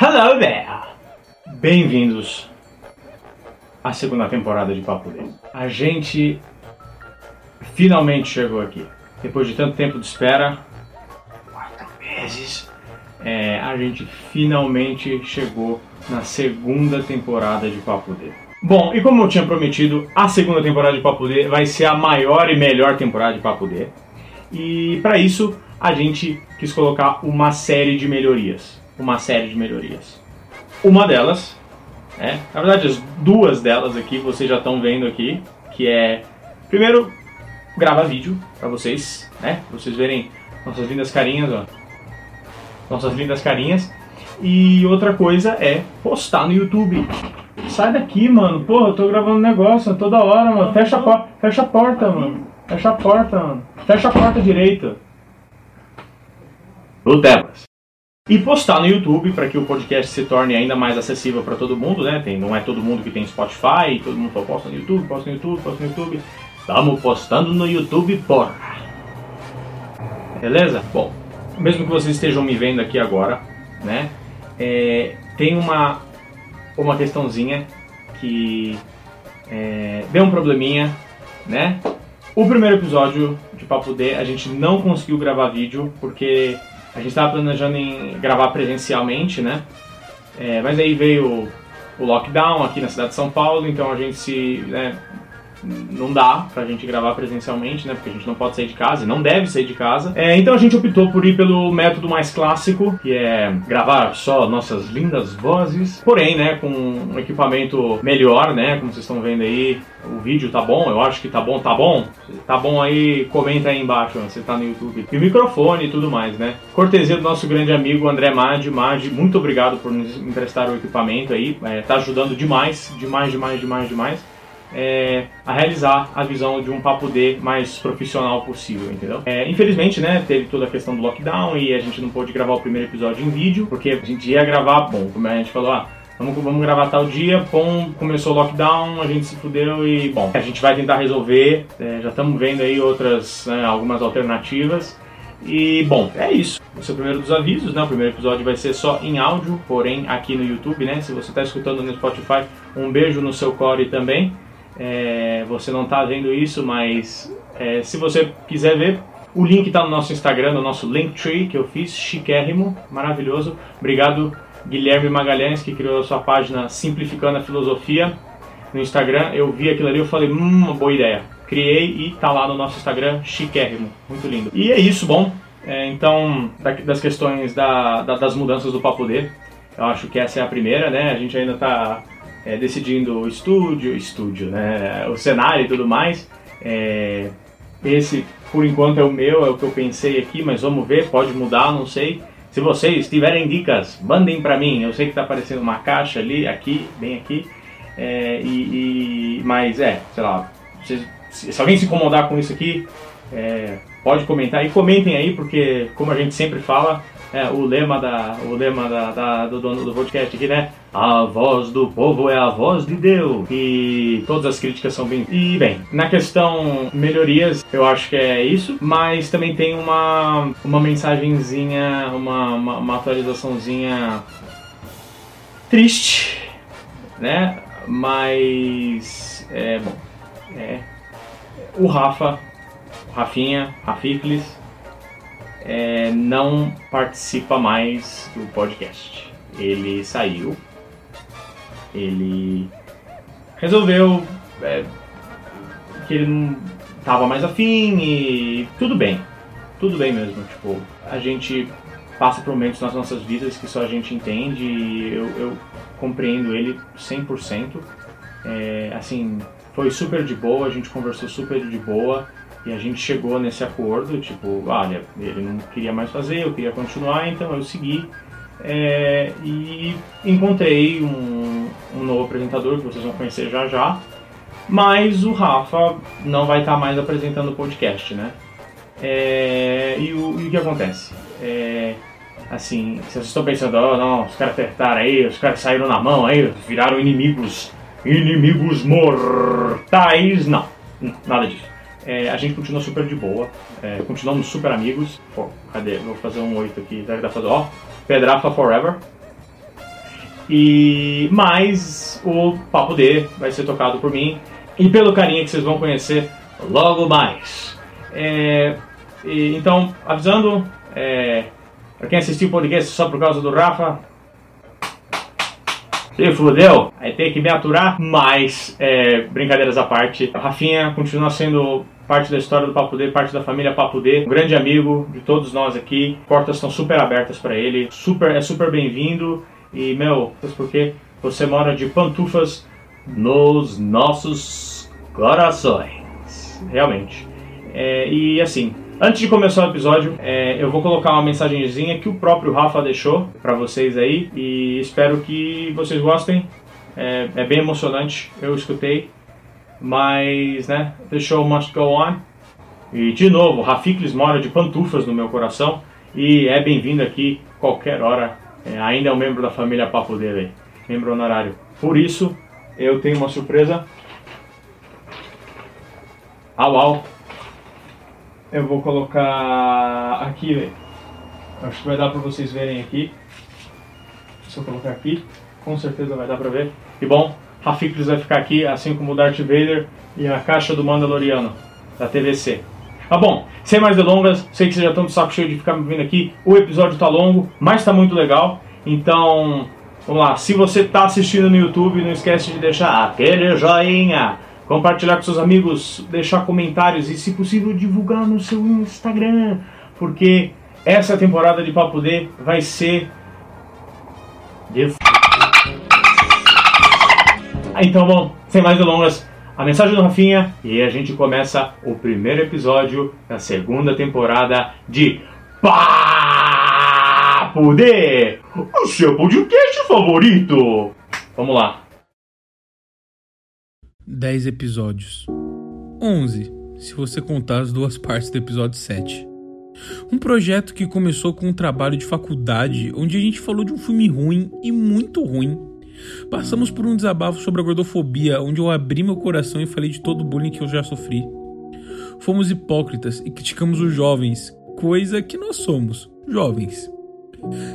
Hello there! Bem-vindos à segunda temporada de Papo Dele. A gente finalmente chegou aqui. Depois de tanto tempo de espera, quatro meses, é, a gente finalmente chegou na segunda temporada de Papo Dele. Bom, e como eu tinha prometido, a segunda temporada de Papo D vai ser a maior e melhor temporada de Papo D. E para isso, a gente quis colocar uma série de melhorias. Uma série de melhorias. Uma delas, é, na verdade, as duas delas aqui vocês já estão vendo aqui, que é primeiro gravar vídeo para vocês, né? Pra vocês verem nossas lindas carinhas, ó. Nossas lindas carinhas. E outra coisa é postar no YouTube. Sai daqui, mano. Porra, eu tô gravando negócio toda hora, mano. Fecha a porta. Fecha a porta, mano. Fecha a porta, mano. Fecha a porta direita. No telas. E postar no YouTube para que o podcast se torne ainda mais acessível para todo mundo, né? Tem, não é todo mundo que tem Spotify, todo mundo só posta no YouTube, posta no YouTube, posta no YouTube. Estamos postando no YouTube, porra. Beleza? Bom, mesmo que vocês estejam me vendo aqui agora, né? É, tem uma uma questãozinha que é, deu um probleminha, né? O primeiro episódio de Papo D a gente não conseguiu gravar vídeo porque a gente estava planejando em gravar presencialmente, né? É, mas aí veio o lockdown aqui na cidade de São Paulo, então a gente se né, não dá pra gente gravar presencialmente, né? Porque a gente não pode sair de casa, e não deve sair de casa. É, então a gente optou por ir pelo método mais clássico, que é gravar só nossas lindas vozes, porém, né, com um equipamento melhor, né? Como vocês estão vendo aí, o vídeo tá bom, eu acho que tá bom, tá bom? Tá bom aí, comenta aí embaixo, você tá no YouTube. E o microfone e tudo mais, né? Cortesia do nosso grande amigo André Madi. Madi, muito obrigado por nos emprestar o equipamento aí, é, tá ajudando demais, demais, demais, demais, demais é, a realizar a visão de um papo D mais profissional possível, entendeu? É, infelizmente, né, teve toda a questão do lockdown e a gente não pôde gravar o primeiro episódio em vídeo, porque a gente ia gravar, bom, como a gente falou, ah, Vamos, vamos gravar tal dia, bom, começou o lockdown, a gente se fudeu e, bom, a gente vai tentar resolver. É, já estamos vendo aí outras, né, algumas alternativas. E, bom, é isso. Esse é o primeiro dos avisos, né? O primeiro episódio vai ser só em áudio, porém aqui no YouTube, né? Se você está escutando no Spotify, um beijo no seu core também. É, você não está vendo isso, mas é, se você quiser ver, o link está no nosso Instagram, no nosso Linktree que eu fiz, chiquérrimo, maravilhoso. Obrigado, Guilherme Magalhães, que criou a sua página Simplificando a Filosofia no Instagram. Eu vi aquilo ali e falei, hum, uma boa ideia. Criei e tá lá no nosso Instagram, chiquérrimo, muito lindo. E é isso, bom. É, então, das questões da, da, das mudanças do Papo D, eu acho que essa é a primeira, né? A gente ainda está é, decidindo o estúdio, estúdio, né, o cenário e tudo mais. É, esse, por enquanto, é o meu, é o que eu pensei aqui, mas vamos ver, pode mudar, não sei. Se vocês tiverem dicas, mandem para mim. Eu sei que está aparecendo uma caixa ali, aqui, bem aqui. É, e, e, mas é, sei lá, se, se, alguém se incomodar com isso aqui, é, pode comentar e comentem aí, porque como a gente sempre fala, é, o lema, da, o lema da, da, do dono do podcast aqui, né? A voz do povo é a voz de Deus. E todas as críticas são bem. E bem, na questão melhorias, eu acho que é isso. Mas também tem uma, uma mensagenzinha, uma, uma, uma atualizaçãozinha triste, né? Mas é bom. É, o Rafa, Rafinha, Rafiklis, é, não participa mais do podcast. Ele saiu, ele resolveu é, que ele não estava mais afim e tudo bem, tudo bem mesmo. Tipo, a gente passa por momentos nas nossas vidas que só a gente entende e eu, eu compreendo ele 100%. É, assim, foi super de boa, a gente conversou super de boa. E a gente chegou nesse acordo, tipo, olha, ele não queria mais fazer, eu queria continuar, então eu segui. É, e encontrei um, um, novo apresentador que vocês vão conhecer já já, mas o Rafa não vai estar mais apresentando o podcast, né? É, e, o, e, o, que acontece? É, assim, vocês estão pensando, oh não, os caras apertaram aí, os caras saíram na mão aí, viraram inimigos, inimigos mortais. Não, nada disso. É, a gente continua super de boa, é, continuamos super amigos. Pô, cadê? Vou fazer um 8 aqui, deve dar fazer, ó, Pedrafa Forever. E mais o Papo D vai ser tocado por mim e pelo carinha que vocês vão conhecer logo mais. É, e, então, avisando, é, para quem assistiu o podcast só por causa do Rafa, se fudeu, aí tem que me aturar, mas é, brincadeiras à parte, a Rafinha continua sendo parte da história do Papo D, parte da família Papo D, um grande amigo de todos nós aqui. Portas estão super abertas para ele, super é super bem-vindo e meu, porque você mora de pantufas nos nossos corações, realmente. É, e assim, antes de começar o episódio, é, eu vou colocar uma mensagenzinha que o próprio Rafa deixou para vocês aí e espero que vocês gostem. É, é bem emocionante, eu escutei mas, né, the show must go on. E, de novo, Rafiklis mora de pantufas no meu coração e é bem-vindo aqui qualquer hora. É, ainda é um membro da família Papo dele, membro honorário. Por isso, eu tenho uma surpresa. Au, au. Eu vou colocar aqui, velho. Acho que vai dar para vocês verem aqui. Se eu colocar aqui, com certeza vai dar para ver. E bom, Rafiklis vai ficar aqui, assim como o Darth Vader e a caixa do Mandaloriano, da TVC. Tá bom, sem mais delongas, sei que vocês já estão de saco cheio de ficar me vendo aqui. O episódio tá longo, mas tá muito legal. Então, vamos lá. Se você tá assistindo no YouTube, não esquece de deixar aquele joinha, compartilhar com seus amigos, deixar comentários e, se possível, divulgar no seu Instagram. Porque essa temporada de Papo D vai ser. De então, bom, sem mais delongas, a mensagem do Rafinha e a gente começa o primeiro episódio da segunda temporada de Papo D, o seu podcast favorito. Vamos lá. 10 episódios. 11, se você contar as duas partes do episódio 7. Um projeto que começou com um trabalho de faculdade onde a gente falou de um filme ruim e muito ruim Passamos por um desabafo sobre a gordofobia, onde eu abri meu coração e falei de todo o bullying que eu já sofri. Fomos hipócritas e criticamos os jovens, coisa que nós somos, jovens.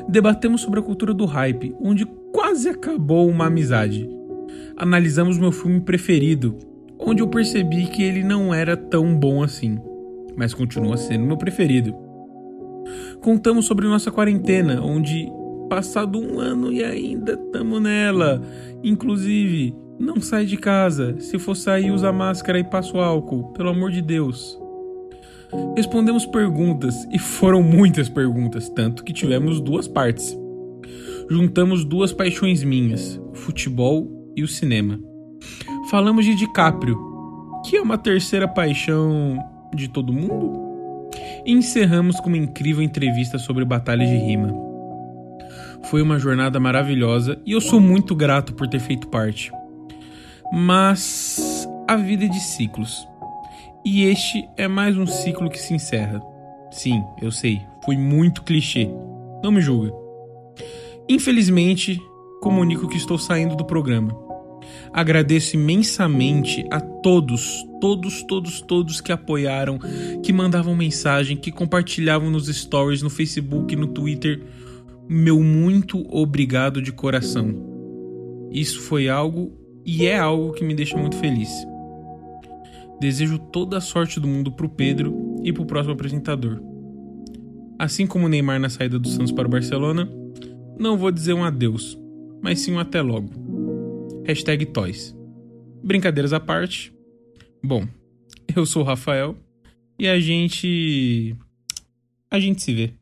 Debatemos sobre a cultura do hype, onde quase acabou uma amizade. Analisamos meu filme preferido, onde eu percebi que ele não era tão bom assim, mas continua sendo meu preferido. Contamos sobre nossa quarentena, onde Passado um ano e ainda tamo nela. Inclusive, não sai de casa. Se for sair, usa máscara e passa o álcool. Pelo amor de Deus. Respondemos perguntas e foram muitas perguntas, tanto que tivemos duas partes. Juntamos duas paixões minhas: futebol e o cinema. Falamos de DiCaprio, que é uma terceira paixão de todo mundo. E encerramos com uma incrível entrevista sobre batalhas de rima. Foi uma jornada maravilhosa e eu sou muito grato por ter feito parte. Mas a vida é de ciclos. E este é mais um ciclo que se encerra. Sim, eu sei, foi muito clichê. Não me julga. Infelizmente, comunico que estou saindo do programa. Agradeço imensamente a todos, todos, todos, todos que apoiaram, que mandavam mensagem, que compartilhavam nos stories, no Facebook, no Twitter meu muito obrigado de coração. Isso foi algo e é algo que me deixa muito feliz. Desejo toda a sorte do mundo pro Pedro e pro próximo apresentador. Assim como Neymar na saída do Santos para o Barcelona, não vou dizer um adeus, mas sim um até logo. Hashtag Toys. Brincadeiras à parte. Bom, eu sou o Rafael e a gente. A gente se vê.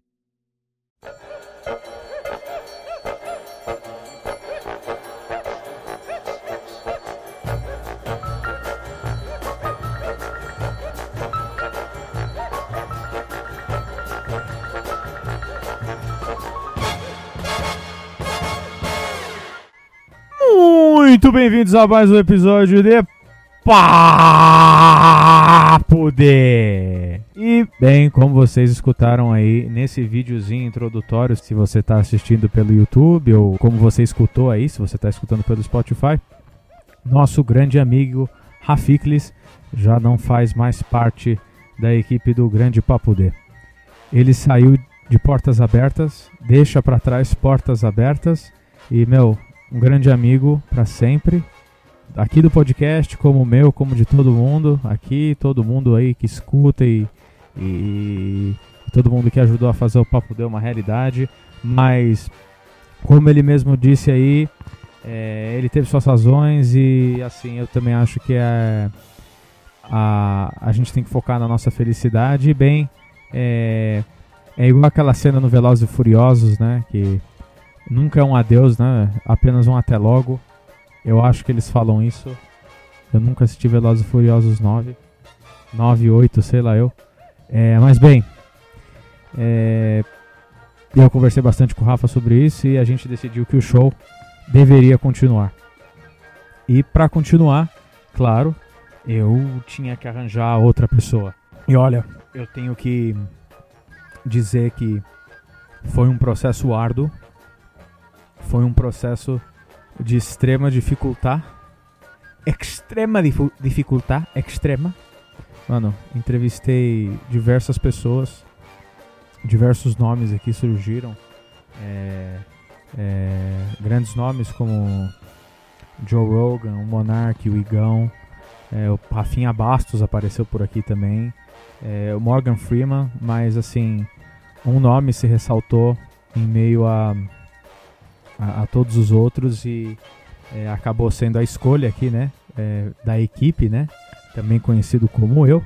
Muito bem-vindos a mais um episódio de Papo D. E bem, como vocês escutaram aí nesse videozinho introdutório, se você está assistindo pelo YouTube ou como você escutou aí, se você está escutando pelo Spotify, nosso grande amigo Rafiklis já não faz mais parte da equipe do Grande Papo D. Ele saiu de portas abertas, deixa para trás portas abertas e meu, um grande amigo para sempre. Aqui do podcast, como o meu, como de todo mundo. Aqui, todo mundo aí que escuta e, e, e todo mundo que ajudou a fazer o Papo Deu uma realidade. Mas, como ele mesmo disse aí, é, ele teve suas razões e assim, eu também acho que é, a, a gente tem que focar na nossa felicidade. E bem, é, é igual aquela cena no Velozes e Furiosos, né? Que nunca é um adeus, né? Apenas um até logo. Eu acho que eles falam isso. Eu nunca assisti Velozes e Furiosos 9. 9, 8, sei lá eu. É, mas bem, é, eu conversei bastante com o Rafa sobre isso e a gente decidiu que o show deveria continuar. E para continuar, claro, eu tinha que arranjar outra pessoa. E olha, eu tenho que dizer que foi um processo árduo, foi um processo de extrema dificuldade, extrema dificuldade, extrema. Mano, entrevistei diversas pessoas, diversos nomes aqui surgiram, é, é, grandes nomes como Joe Rogan, o Monark, o Igão, é, o Rafinha Bastos apareceu por aqui também, é, o Morgan Freeman, mas assim, um nome se ressaltou em meio a, a, a todos os outros e é, acabou sendo a escolha aqui, né, é, da equipe, né, também conhecido como eu.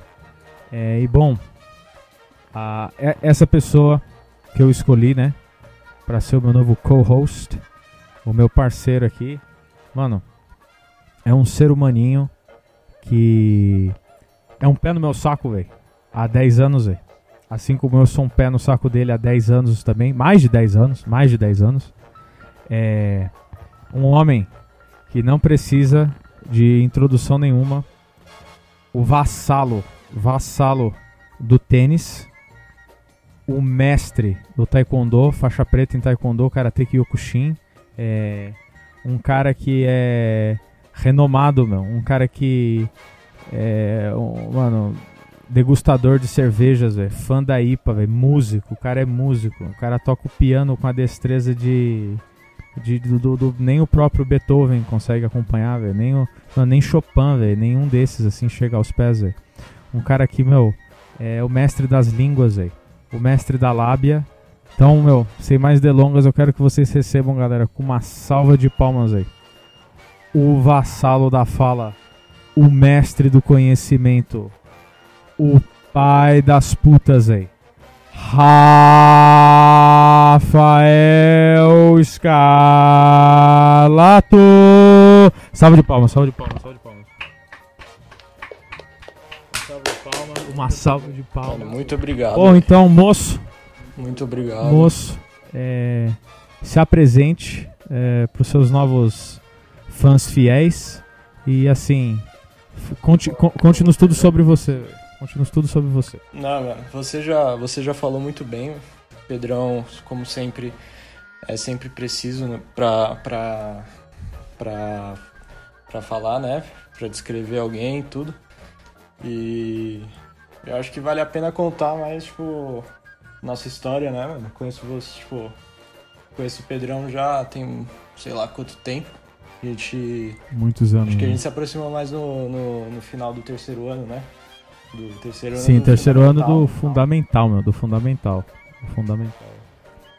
É, e bom, a, é, essa pessoa que eu escolhi, né, para ser o meu novo co-host, o meu parceiro aqui, mano, é um ser humaninho que é um pé no meu saco, velho. Há 10 anos, velho. Assim como eu sou um pé no saco dele há 10 anos também, mais de 10 anos, mais de 10 anos. É um homem que não precisa de introdução nenhuma. O vassalo, vassalo do tênis. O mestre do taekwondo, faixa preta em taekwondo, karate kyokushin. É um cara que é renomado, meu. Um cara que é, um, mano, degustador de cervejas, velho. Fã da IPA, velho. Músico. O cara é músico. O cara toca o piano com a destreza de. De do, do, nem o próprio Beethoven consegue acompanhar. Nem, o, não, nem Chopin. Nenhum desses, assim, chega aos pés. Um cara que, meu, é o mestre das línguas, velho. O mestre da lábia. Então, meu, sem mais delongas, eu quero que vocês recebam, galera, com uma salva de palmas aí. O vassalo da fala, o mestre do conhecimento, o pai das putas aí. Rafael Scalato. Salve de palmas, salve de palmas, salve de palmas. Salve de palmas, uma salve de palmas. Muito obrigado. Bom, então, moço, Muito obrigado. moço, é, se apresente é, para os seus novos fãs fiéis e assim, conte, conte-nos tudo sobre você. Conte-nos tudo sobre você. Não, mano, você já, você já falou muito bem. Pedrão, como sempre, é sempre preciso né, pra, pra, pra, pra falar, né? Pra descrever alguém e tudo. E eu acho que vale a pena contar mais, tipo, nossa história, né, mano? Conheço você, tipo, conheço o Pedrão já tem sei lá quanto tempo. A gente Muitos anos. Acho que a né? gente se aproximou mais no, no, no final do terceiro ano, né? Do terceiro ano Sim, do terceiro ano do fundamental. meu, do fundamental. Do fundamental.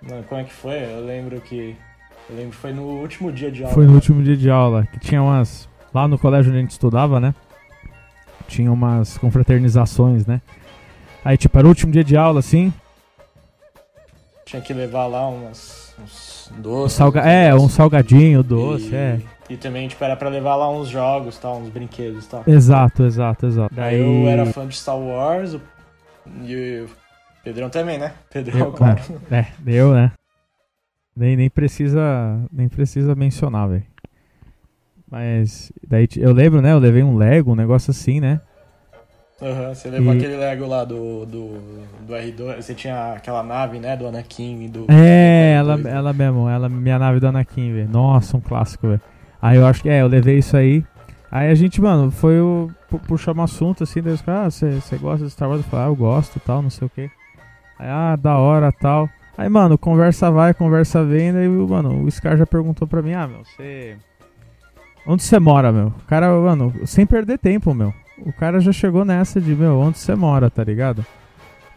Não, como é que foi? Eu lembro que. Eu lembro que foi no último dia de aula. Foi no último dia de aula, que tinha umas. Lá no colégio onde a gente estudava, né? Tinha umas confraternizações, né? Aí, tipo, era o último dia de aula, assim. Tinha que levar lá umas, uns Um doces. salga... uns É, um salgadinho, doce, e, é. E também, tipo, era pra levar lá uns jogos, tal, uns brinquedos tal. Exato, exato, exato. Daí eu era fã de Star Wars e o Pedrão também, né? Pedrão, Eu, claro. É, eu, né? Nem, nem precisa. Nem precisa mencionar, velho. Mas. Daí eu lembro, né? Eu levei um Lego, um negócio assim, né? Aham, você levou E- aquele Lego lá do, do, do R2. Você tinha aquela nave, né? Do Anakin e do. É, do ela, R2, né? ela mesmo, ela, minha nave do Anakin, velho. Nossa, um clássico, velho. Aí eu acho que, é, eu levei isso aí. Aí a gente, mano, foi o, pu- puxar um assunto assim, daí os caras, ah, você gosta de Star Wars? Eu falei, ah, eu gosto tal, não sei o que. Aí, ah, da hora tal. Aí, mano, conversa vai, conversa vem, daí, mano, o Scar já perguntou pra mim, ah, meu, você... Onde você mora, meu? O cara, mano, sem perder tempo, meu. O cara já chegou nessa de, meu, onde você mora, tá ligado?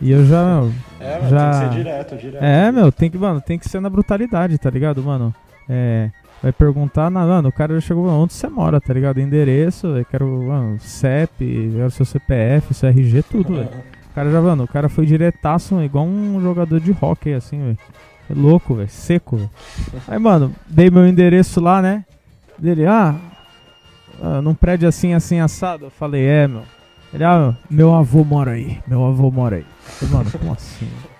E eu já, meu, É, já... tem que ser direto, direto. É, meu, tem que, mano, tem que ser na brutalidade, tá ligado, mano? É, vai perguntar, na, mano, o cara já chegou, onde você mora, tá ligado? Endereço, eu quero, mano, CEP, quero seu CPF, seu RG, tudo, velho. O cara já, mano, o cara foi diretaço, igual um jogador de hockey, assim, velho. É louco, velho, seco. Aí, mano, dei meu endereço lá, né? Dele, ah, ah, num prédio assim, assim, assado. Eu falei, é, meu. Ele, ah, meu avô mora aí, meu avô mora aí. Eu mano, como assim?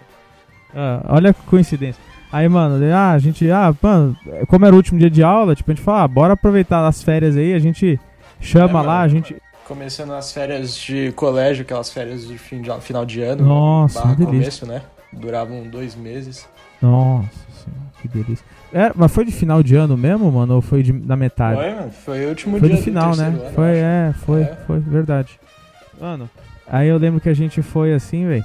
Ah, olha que coincidência. Aí, mano, ah, a gente, ah, mano, como era o último dia de aula, tipo, a gente fala, ah, bora aproveitar as férias aí, a gente chama É, lá, mano. a gente. Começando as férias de colégio, aquelas férias de, fim de final de ano. Nossa, barra começo, né? Duravam dois meses. Nossa senhora, que delícia. É, mas foi de final de ano mesmo, mano? Ou foi de, da metade? Foi, mano. Foi o último Foi dia final, né? ano, Foi, é, foi, É. foi, verdade. Mano, aí eu lembro que a gente foi assim, velho.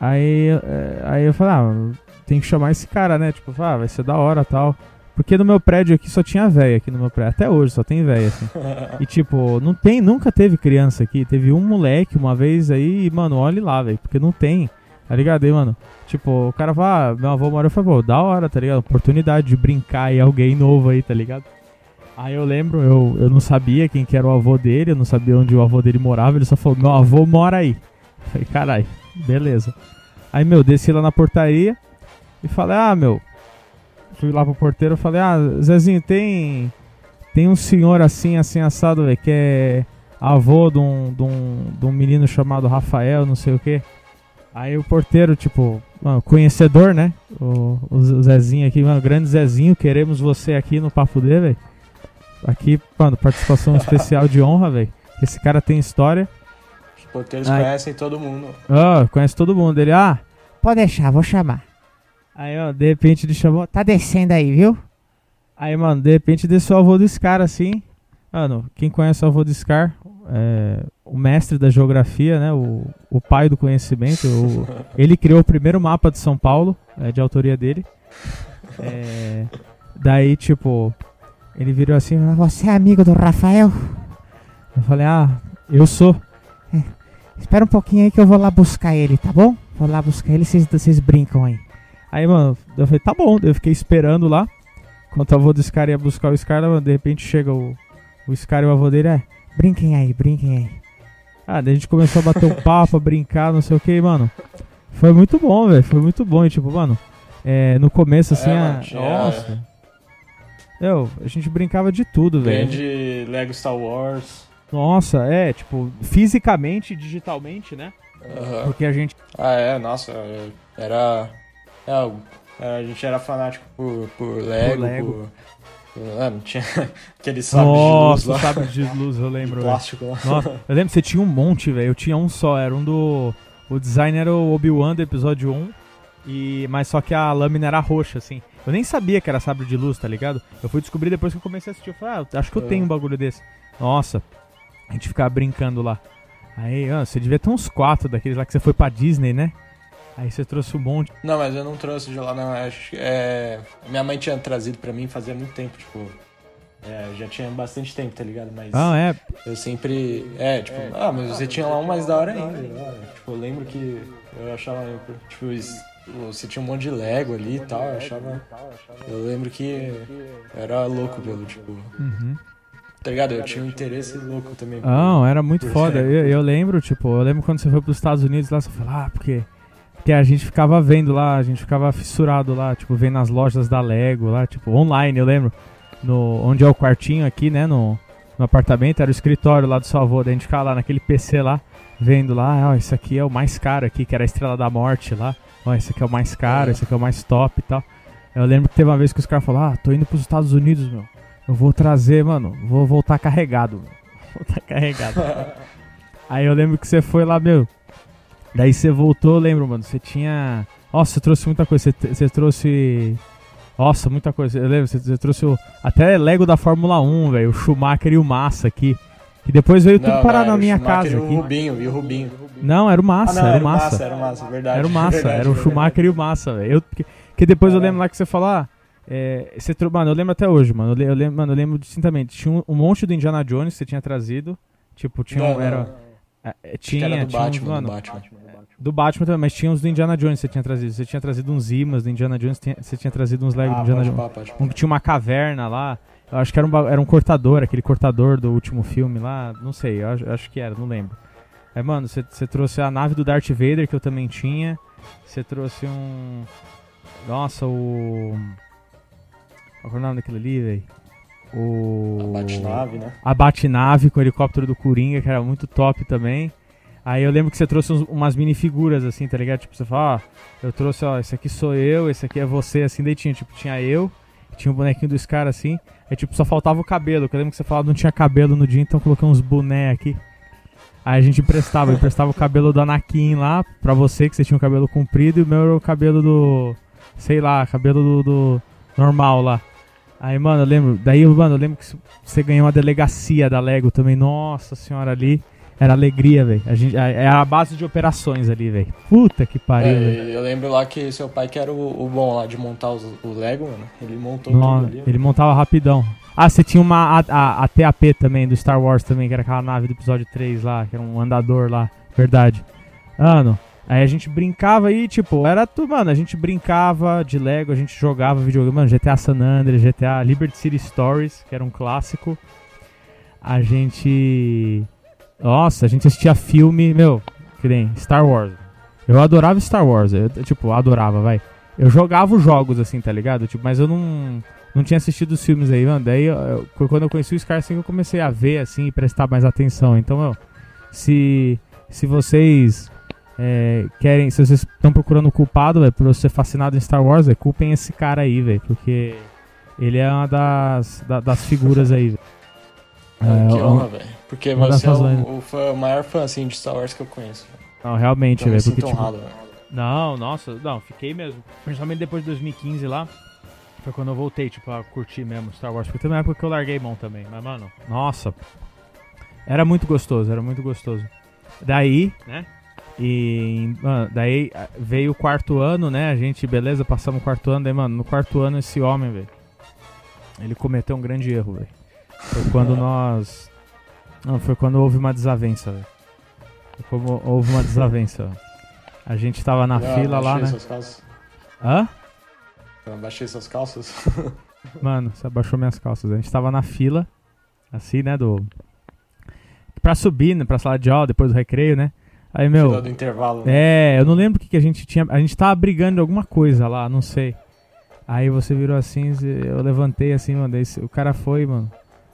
Aí, é, aí eu falei, ah, tem que chamar esse cara, né? Tipo, ah, vai ser da hora tal. Porque no meu prédio aqui só tinha véia aqui no meu prédio. Até hoje só tem véia, assim. E tipo, não tem, nunca teve criança aqui. Teve um moleque uma vez aí, e, mano, olhe lá, velho. Porque não tem. Tá ligado aí, mano? Tipo, o cara fala, ah, meu avô mora, eu falei, pô, da hora, tá ligado? Oportunidade de brincar aí alguém novo aí, tá ligado? Aí eu lembro, eu, eu não sabia quem que era o avô dele, eu não sabia onde o avô dele morava, ele só falou, meu avô mora aí. Eu falei, carai, beleza. Aí, meu, desci lá na portaria e falei, ah, meu, fui lá pro porteiro e falei, ah, Zezinho, tem, tem um senhor assim, assim, assado, velho, que é avô de um, de, um, de um menino chamado Rafael, não sei o que. Aí o porteiro, tipo, mano, conhecedor, né? O, o Zezinho aqui, mano, grande Zezinho, queremos você aqui no Papo D, velho. Aqui, mano, participação especial de honra, velho. Esse cara tem história. Os porteiros Ai. conhecem todo mundo. Ah, conhece todo mundo. Ele, ah, Pode deixar, vou chamar. Aí, ó, de repente ele chamou. Tá descendo aí, viu? Aí, mano, de repente desceu o avô do Scar assim. Mano, quem conhece o avô do Scar? É, o mestre da geografia, né? O, o pai do conhecimento. o- ele criou o primeiro mapa de São Paulo, é, de autoria dele. É, daí, tipo, ele virou assim. Você é amigo do Rafael? Eu falei, ah, eu sou. Espera um pouquinho aí que eu vou lá buscar ele, tá bom? Vou lá buscar ele, vocês, vocês brincam aí. Aí, mano, eu falei, tá bom. Eu fiquei esperando lá. Enquanto o avô do Scar ia buscar o Scar, mano, de repente chega o, o Scar e o avô dele, é. Brinquem aí, brinquem aí. Ah, daí a gente começou a bater um papo, a brincar, não sei o que, mano. Foi muito bom, velho. Foi muito bom. E, tipo, mano, é, no começo, assim, É, a... tinha- nossa. Eu, a gente brincava de tudo, velho. de Lego Star Wars. Nossa, é, tipo, fisicamente, digitalmente, né? Aham. Porque a gente. Ah, é, nossa, é, era. É, o- é, a gente era fanático por, por Lego. Lego. Por, por- ah, não tinha aquele sabre Nossa, de luz lá. sabe de luz, eu lembro, de plástico lá. Nossa, eu lembro que você tinha um monte, velho. Eu tinha um só, era um do. O design era o Obi-Wan do episódio 1. E, mas só que a lâmina era roxa, assim. Eu nem sabia que era sabre de luz, tá ligado? Eu fui descobrir depois que eu comecei a assistir. Eu falei, ah, acho que eu É. tenho um bagulho desse. Nossa, a gente ficava brincando lá. Aí, ah, você devia ter uns quatro daqueles lá que você foi pra Disney, né? Aí você trouxe um monte. Não, mas eu não trouxe de lá, não. Acho que é, minha mãe tinha trazido pra mim fazia muito tempo, tipo. É, já tinha bastante tempo, tá ligado? Mas Ah, é. eu sempre. É, tipo, ah, mas você tinha lá um mais da hora ainda. né? Tipo, eu lembro que eu achava. Tipo, você tinha um monte de Lego ali e tal. Eu achava. Eu lembro que era louco pelo, tipo. Uhum. Tá ligado? Eu tinha um interesse louco também. Não, era muito Por foda. Eu, eu lembro, tipo, eu lembro quando você foi pros Estados Unidos lá, você falou, ah, porque. Porque a gente ficava vendo lá, a gente ficava fissurado lá, tipo, vendo as lojas da Lego lá, tipo, online, eu lembro. No, onde é o quartinho aqui, né? No, no apartamento, era o escritório lá do seu avô. Daí a gente ficava lá naquele PC lá, vendo lá, ó, esse aqui é o mais caro aqui, que era a Estrela da Morte lá. Ó, esse aqui é o mais caro, É. esse aqui é o mais top e tal. Eu lembro que teve uma vez que os caras falaram, ah, tô indo pros Estados Unidos, meu. Eu vou trazer, mano, vou voltar carregado. meu. Vou voltar carregado. Aí eu lembro que você foi lá, meu. Daí você voltou, eu lembro, mano. Você tinha. Nossa, você trouxe muita coisa. Você, trouxe. Nossa, muita coisa. Eu lembro, você, você trouxe o... até Lego da Fórmula 1, velho. O Schumacher e o Massa aqui. Que depois veio tudo Não, parar não, na minha casa E o aqui. Rubinho, e o Rubinho. Não, era o Massa, ah, não, era o Massa. Era o Massa, verdade. Era o Massa, verdade, era o verdade. Schumacher e o Massa, velho. Que, que depois eu lembro lá que você falou, ah, é, você trou- mano, eu lembro até hoje, mano. Eu, le- eu lembro, mano, eu lembro distintamente. Tinha um, um monte do Indiana Jones que você tinha trazido. Tipo, tinha um, era, é, é, que tinha, era do tinha uns, Batman, mano, do Batman. do Batman também, mas tinha uns do Indiana Jones que você tinha trazido. Você tinha trazido uns imãs do Indiana Jones, tinha- você tinha trazido uns Lego do Ah, Indiana pode Jones. pá, pode pá. Um que tinha uma caverna lá. Eu acho que era um, era um cortador, aquele cortador do último filme lá. Não sei, eu acho, eu acho que era, não lembro. Aí, mano, você trouxe a nave do Darth Vader, que eu também tinha. Você trouxe um. Nossa, o. Qual que é o nome daquele ali, velho? O. A Batnave, né? A Batnave com o helicóptero do Coringa, que era muito top também. Aí eu lembro que você trouxe uns- umas minifiguras, assim, tá ligado? Tipo, você fala, ó, eu trouxe, ó, esse aqui sou eu, esse aqui é você, assim, daí tinha, tipo, tinha eu, tinha um bonequinho do Scar, assim, aí, tipo, só faltava o cabelo, que eu lembro que você falava não tinha cabelo no dia, então eu coloquei uns boné aqui. Aí a gente emprestava, eu emprestava o cabelo do Anakin lá, pra você, que você tinha o cabelo comprido, e o meu era o cabelo do, sei lá, cabelo do, do normal lá. Aí, mano, eu lembro, daí, mano, eu lembro que você ganhou uma delegacia da Lego também, nossa senhora, ali... Era alegria, velho. A gente, a- Era a base de operações ali, velho. Puta que pariu. É, eu lembro lá que seu pai, que era o, o bom lá de montar os- o Lego, mano, ele montou Nó- tudo ali. Ele montava rapidão. Ah, você tinha uma a, a- a TAP também, do Star Wars também, que era aquela nave do episódio 3 lá, que era um andador lá. Verdade. Mano, aí a gente brincava aí, tipo, era tudo, mano, a gente brincava de Lego, a gente jogava videogame, mano, GTA San Andreas, GTA Liberty City Stories, que era um clássico. A gente... Nossa, a gente assistia filme, meu, que nem Star Wars. Eu adorava Star Wars, eu, tipo, adorava, vai. Eu jogava os jogos, assim, tá ligado? Tipo, mas eu não, não tinha assistido os filmes aí, mano. Daí, eu- eu- quando eu conheci o Scar, assim, eu comecei a ver, assim, e prestar mais atenção. Então, meu, se, se vocês é, querem, se vocês estão procurando o culpado, velho, por eu ser fascinado em Star Wars, velho, culpem esse cara aí, velho, porque ele é uma das, da- das figuras aí, velho. Mano, que É, honra, velho. Porque você é razões. o, o fã- o maior fã, assim, de Star Wars que eu conheço. Não, realmente, me velho, porque, tipo. Não, nossa, não, fiquei mesmo. Principalmente depois de 2015 lá. Foi quando eu voltei, tipo, a curtir mesmo Star Wars. Porque teve uma época que eu larguei mão também. Mas, mano, nossa. Era muito gostoso, era muito gostoso. Daí, né? E mano, daí ah, veio o quarto ano, né? A gente, beleza, passamos o quarto ano. Daí, mano, no quarto ano, esse homem, velho. Ele cometeu um grande erro, velho. Foi quando nós. Não, foi quando houve uma desavença, velho. Foi como houve uma desavença. A gente tava na Eu fila lá, abaixei né? Suas calças. Hã? Eu abaixei suas calças. Mano, você abaixou minhas calças. A gente tava na fila, assim, né, do... Pra subir, né, pra sala de aula, depois do recreio, né? Aí, meu... Do intervalo. né? É, eu não lembro o que, que a gente tinha... A gente tava brigando de alguma coisa lá, não sei. Aí você virou assim, eu levantei assim, mano, o cara foi, mano...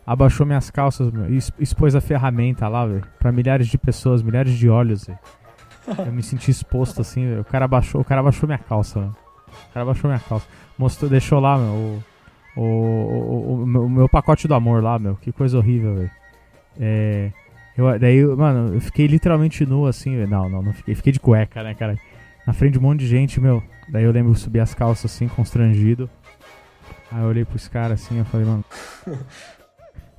Abaixou minhas calças, meu, e exp- expôs a ferramenta lá, velho. Pra milhares de pessoas, milhares de olhos, velho. Eu me senti exposto assim, velho. O cara abaixou, o cara abaixou minha calça, mano. O cara abaixou minha calça. Mostrou, deixou lá, meu, o, o, o, o meu pacote do amor lá, meu. Que coisa horrível, velho. É. Eu, daí, mano, eu fiquei literalmente nu assim. Não, não, não fiquei. Fiquei de cueca, né, cara? Na frente de um monte de gente, meu. Daí eu lembro que eu subi as calças assim, constrangido. Aí eu olhei pros caras assim, eu falei, mano.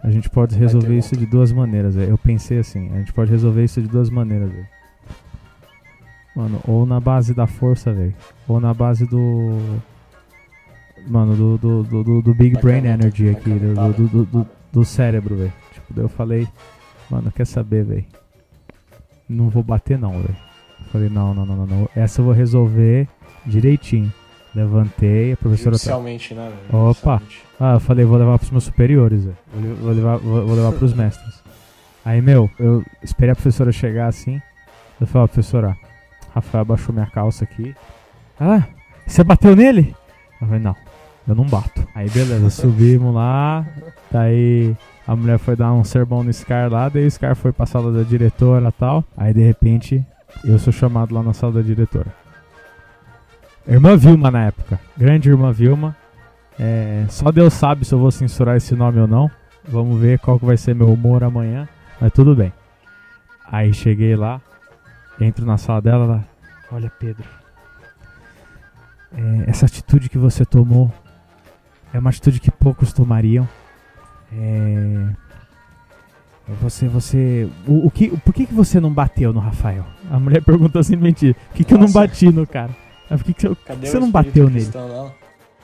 A gente pode resolver isso de duas maneiras, velho. Eu pensei assim, a gente pode resolver isso de duas maneiras, velho. Mano, ou na base da força, velho. Ou na base do. Mano, do, do, do, do- Big Brain Energy aqui, do, do, do, do cérebro, velho. Tipo, daí eu falei, mano, quer saber, velho? Não vou bater não, velho. Falei, não, não, não, não, não. Essa eu vou resolver direitinho. Levantei, a professora tá. Judicialmente, né? velho? Opa. Ah, eu falei, vou levar pros meus superiores, velho. Vou, le- vou levar, vou, vou levar pros mestres. Aí, meu, eu esperei a professora chegar assim. Eu falei, ó, professora, Rafael abaixou minha calça aqui. Ah, você bateu nele? Eu falei, não, eu não bato. Aí, beleza, subimos lá. Daí a mulher foi dar um sermão no Scar lá. Daí o Scar foi pra sala da diretora tal. Aí, de repente, eu sou chamado lá na sala da diretora. Irmã Vilma na época. Grande irmã Vilma. É, só Deus sabe se eu vou censurar esse nome ou não. Vamos ver qual que vai ser meu humor amanhã. Mas tudo bem. Aí cheguei lá, entro na sala dela, ela, olha Pedro, é, essa atitude que você tomou é uma atitude que poucos tomariam. É, Você, você. O, o que, por que, que você não bateu no Rafael? A mulher perguntou simplesmente: por que, que eu não bati no cara? Por que, que, você- por que você não bateu nele?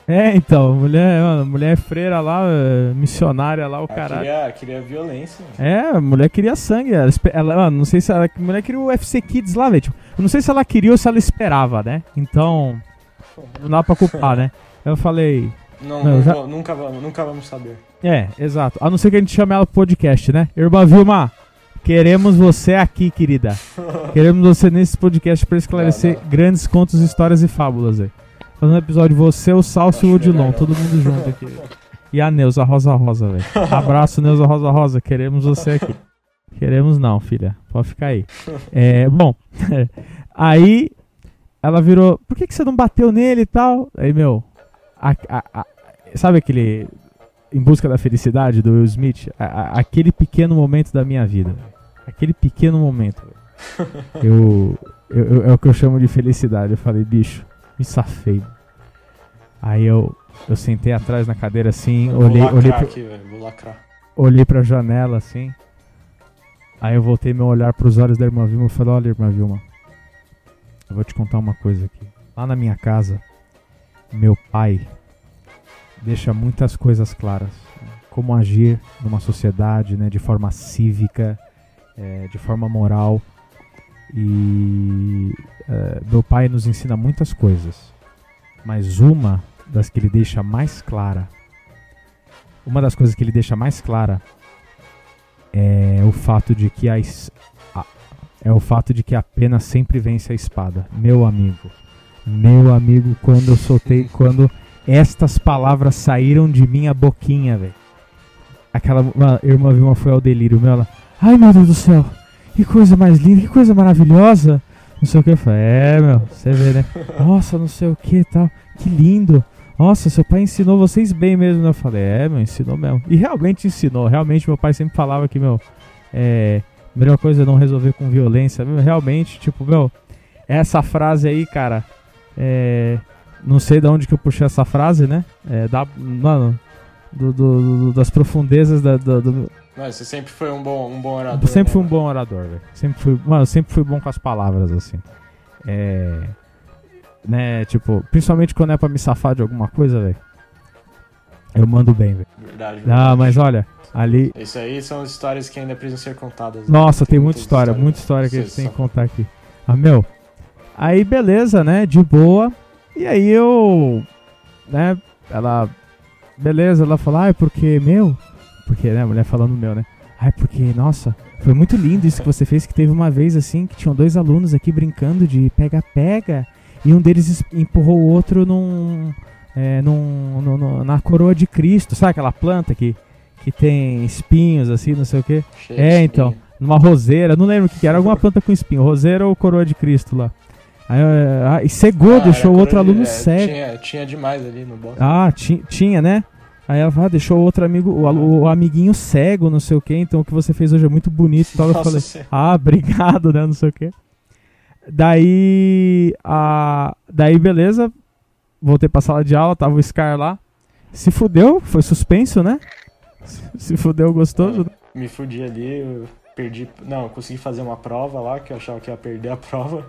É, então, mulher, mano, mulher freira lá, eh, missionária lá, o Ela caralho. queria, queria violência. É, a mulher queria sangue. Ela, ela- não sei se ela. A mulher queria o UFC Kids lá, velho. Tipo, eu não sei se ela queria ou se ela esperava, né? Então. Não dá pra culpar, né? Eu falei. Não, Não, já- nunca, vamos, nunca vamos saber. É, exato. A não ser que a gente chame ela pro podcast, né? Irmã Vilma, queremos você aqui, querida. Queremos você nesse podcast pra esclarecer Não, não. grandes contos, histórias e fábulas aí. Fazendo um episódio você, o Salso e o Odilon, todo mundo junto aqui. E a Neuza Rosa Rosa, velho. Abraço, Neuza Rosa Rosa. Queremos você aqui. Queremos não, filha. Pode ficar aí. É, bom, aí ela virou. Por que, que você não bateu nele e tal? Aí, meu. a- a- sabe aquele. Em busca da felicidade do Will Smith? A- a- aquele pequeno momento da minha vida. Aquele pequeno momento. Eu, eu, eu- É o que eu chamo de felicidade. Eu falei, bicho, me safei. Aí eu, eu sentei atrás na cadeira assim, vou olhei, lacrar olhei, pro, aqui, velho. Vou lacrar. olhei pra janela assim. Aí eu voltei meu olhar pros olhos da irmã Vilma e falei: Olha, irmã Vilma, eu vou te contar uma coisa aqui. Lá na minha casa, meu pai deixa muitas coisas claras. Como agir numa sociedade, né, de forma cívica, eh, de forma moral. E eh, meu pai nos ensina muitas coisas. Mas uma das que ele deixa mais clara uma das coisas que ele deixa mais clara é o fato de que a, a- é o fato de que a pena sempre vence a espada. Meu amigo, meu amigo, quando eu soltei, quando estas palavras saíram de minha boquinha, velho. Aquela uma irmã Vilma foi ao delírio, meu, ela, ai meu Deus do céu, que coisa mais linda, que coisa maravilhosa. Não sei o que, eu falei, é meu, você vê, né? Nossa, não sei o que tal, que lindo. Nossa, seu pai ensinou vocês bem mesmo, né? Eu falei, é, meu, ensinou mesmo. E realmente ensinou. Realmente, meu pai sempre falava que, meu, é. Melhor coisa é não resolver com violência. Meu, realmente, tipo, meu, essa frase aí, cara. É. Não sei de onde que eu puxei essa frase, né? É, da, mano, do, do- do- das profundezas da, do, você sempre foi um bom, um bom orador. sempre né, fui um bom orador, velho. Sempre fui, mano, sempre fui bom com as palavras, assim. É. Né, tipo, principalmente quando é pra me safar de alguma coisa, velho. Eu mando bem, velho. Verdade, Ah, verdade. mas olha, ali. Isso aí são histórias que ainda precisam ser contadas. né? Nossa, tem muita muitas história, histórias. muita história que a gente tem que contar aqui. Ah, meu. Aí, beleza, né? De boa. E aí eu. Né? Ela. Beleza, ela falou, ai, porque, meu. Porque, né? A mulher falando meu, né? Ai, porque, nossa, foi muito lindo isso que você fez. Que teve uma vez assim que tinham dois alunos aqui brincando de pega-pega. E um deles es- empurrou o outro num. É, num, no- na coroa de Cristo. Sabe aquela planta que, que tem espinhos assim, não sei o de É, então. Numa roseira, não lembro o que, que era, alguma planta com espinho, roseira ou coroa de Cristo lá. Aí, ah, e cegou, Ah, deixou o era outro aluno é, cego. Tinha, tinha demais ali no box. Ah, ti- tinha, né? Aí ela ah, deixou o outro amigo, o, o amiguinho cego, não sei o que, então o que você fez hoje é muito bonito tal. Eu Nossa falei, Senhora. ah, obrigado, né? Não sei o que. Daí. A, daí, beleza. Voltei pra sala de aula, tava o Scar lá. Se fudeu, foi suspenso, né? Se fudeu gostoso. né? Me fudi ali, eu perdi. Não, eu consegui fazer uma prova lá, que eu achava que ia perder a prova.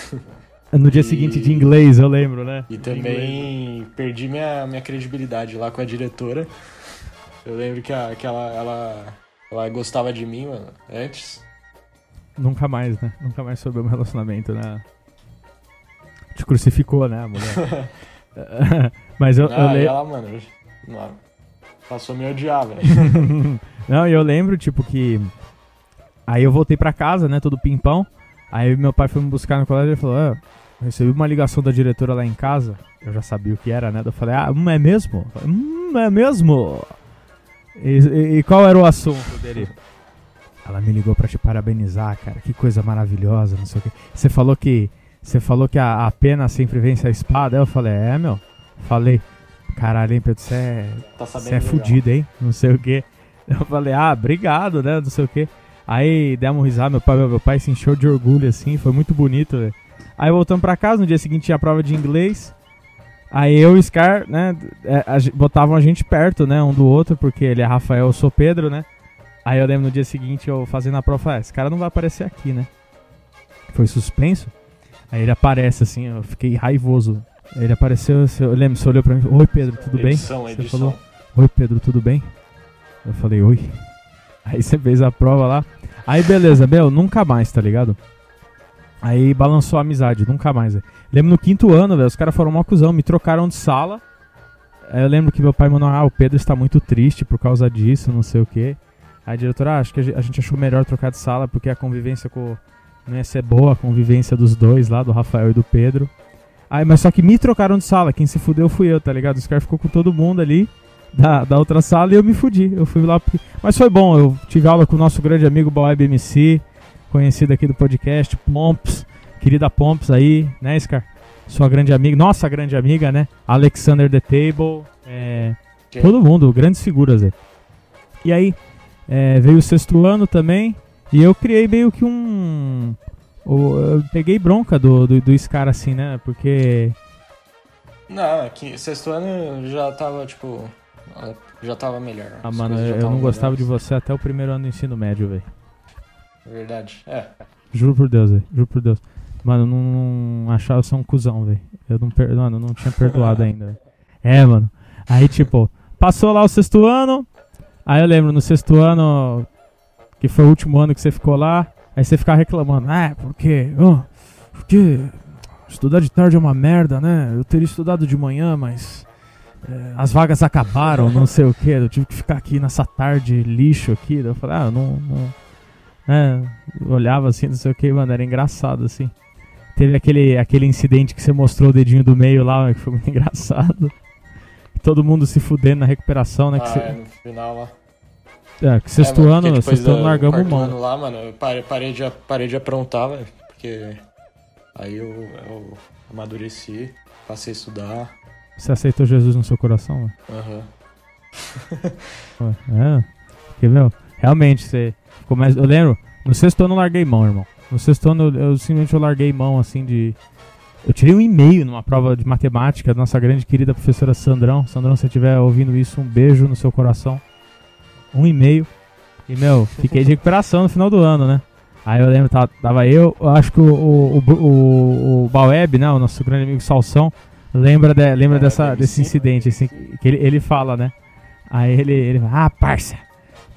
No dia E- seguinte de inglês, eu lembro, né? E De inglês. também perdi minha, minha credibilidade lá com a diretora. Eu lembro que, a, que ela, ela, ela gostava de mim, mano, antes. Nunca mais, né? Nunca mais soube o meu relacionamento, né? Te crucificou, né, mulher? Mas eu, eu ah, e lembro. ela, mano, não, passou a me odiar, velho. Não, e eu lembro, tipo, que. Aí eu voltei pra casa, né? Todo pimpão. Aí meu pai foi me buscar no colégio e falou: ah, recebi uma ligação da diretora lá em casa. Eu já sabia o que era, né? Eu falei: ah, hum, é mesmo? Falei, Hum, é mesmo? E, e- e qual era o assunto dele? Ela me ligou pra te parabenizar, cara. Que coisa maravilhosa, não sei o quê. Você falou que. Você falou que a, a pena sempre vence a espada. Eu falei: é, meu. Falei: caralho, hein, Pedro, você é, Tá é legal. fudido, hein? Não sei o quê. Eu falei, ah, obrigado, né? Não sei o quê. Aí demos um risada, meu pai, meu pai se encheu de orgulho, assim, foi muito bonito, velho. Aí voltamos pra casa, no dia seguinte tinha a prova de inglês. Aí eu e o Scar, né, é, botavam a gente perto, né, um do outro, porque ele é Rafael, eu sou Pedro, né? Aí eu lembro no dia seguinte eu fazendo a prova, falei, ah, esse cara não vai aparecer aqui, né? Foi suspenso. Aí ele aparece assim, eu fiquei raivoso. Ele apareceu, eu lembro, você olhou pra mim, oi Pedro, tudo bem? Edição, Você edição. falou, oi Pedro, tudo bem? Eu falei, oi. Aí você fez a prova lá. Aí beleza, meu, nunca mais, tá ligado? Aí balançou a amizade, nunca mais. velho. Lembro no quinto ano, velho, os caras foram uma cuzão, me trocaram de sala. Aí eu lembro que meu pai mandou, ah, o Pedro está muito triste por causa disso, não sei o quê. Aí a diretora, ah, acho que a gente achou melhor trocar de sala porque a convivência com. Não ia ser boa a convivência dos dois lá, do Rafael e do Pedro. Aí, mas só que me trocaram de sala, quem se fudeu fui eu, tá ligado? Os caras ficou com todo mundo ali da, da outra sala e eu me fudi. Eu fui lá. Mas foi bom, eu tive aula com o nosso grande amigo Baueb MC, conhecido aqui do podcast, Pomps, querida Pomps aí, né, Scar? Sua grande amiga, nossa grande amiga, né? Alexander The Table, é, todo mundo, grandes figuras aí. E aí, é, veio o sexto ano também, e eu criei meio que um. eu peguei bronca do, do, do Scar assim, né? Porque. Não, aqui, sexto ano já tava, tipo. Já tava melhor. Ah, mano, eu não gostava de você até o primeiro ano do ensino médio, velho. Verdade. É. Juro por Deus, velho. Juro por Deus. Mano, eu não, achava você um cuzão, velho. Eu não, per... mano, eu não tinha perdoado ainda. É, mano. Aí, tipo, passou lá o sexto ano. Aí eu lembro, no sexto ano, que foi o último ano que você ficou lá. Aí você ficava reclamando. Ah, porque. ó, porque estudar de tarde é uma merda, né? Eu teria estudado de manhã, mas. É, as vagas acabaram, não sei o que. Eu tive que ficar aqui nessa tarde lixo aqui. Daí Eu falei, ah, eu não. não é, eu olhava assim, não sei o que, mano, era engraçado assim. Teve aquele, aquele incidente que você mostrou o dedinho do meio lá, que foi muito engraçado. Todo mundo se fudendo na recuperação, né? Que, ah, cê- é, no final lá. é, que sexto É, mano, ano, sexto ano largamos mão. ano lá, mano, eu parei, parei, de, parei de aprontar, velho. Porque aí eu, eu amadureci, passei a estudar. Você aceitou Jesus no seu coração? Aham. Ué, É. Porque, meu, realmente, você ficou mais. Eu lembro, no sexto ano eu larguei mão, irmão. No sexto ano eu, eu simplesmente eu larguei mão, assim, de. Eu tirei um e-mail numa prova de matemática da nossa grande querida professora Sandrão. Sandrão, se você estiver ouvindo isso, um beijo no seu coração. Um e-mail. E, meu, fiquei de recuperação no final do ano, né? Aí eu lembro, tava, tava eu, eu acho que o, o, o, o, o Baueb, né? O nosso grande amigo Salsão, lembra, de, lembra É, dessa, desse incidente, assim, que ele, ele fala, né? Aí ele, ele fala, ah, parça,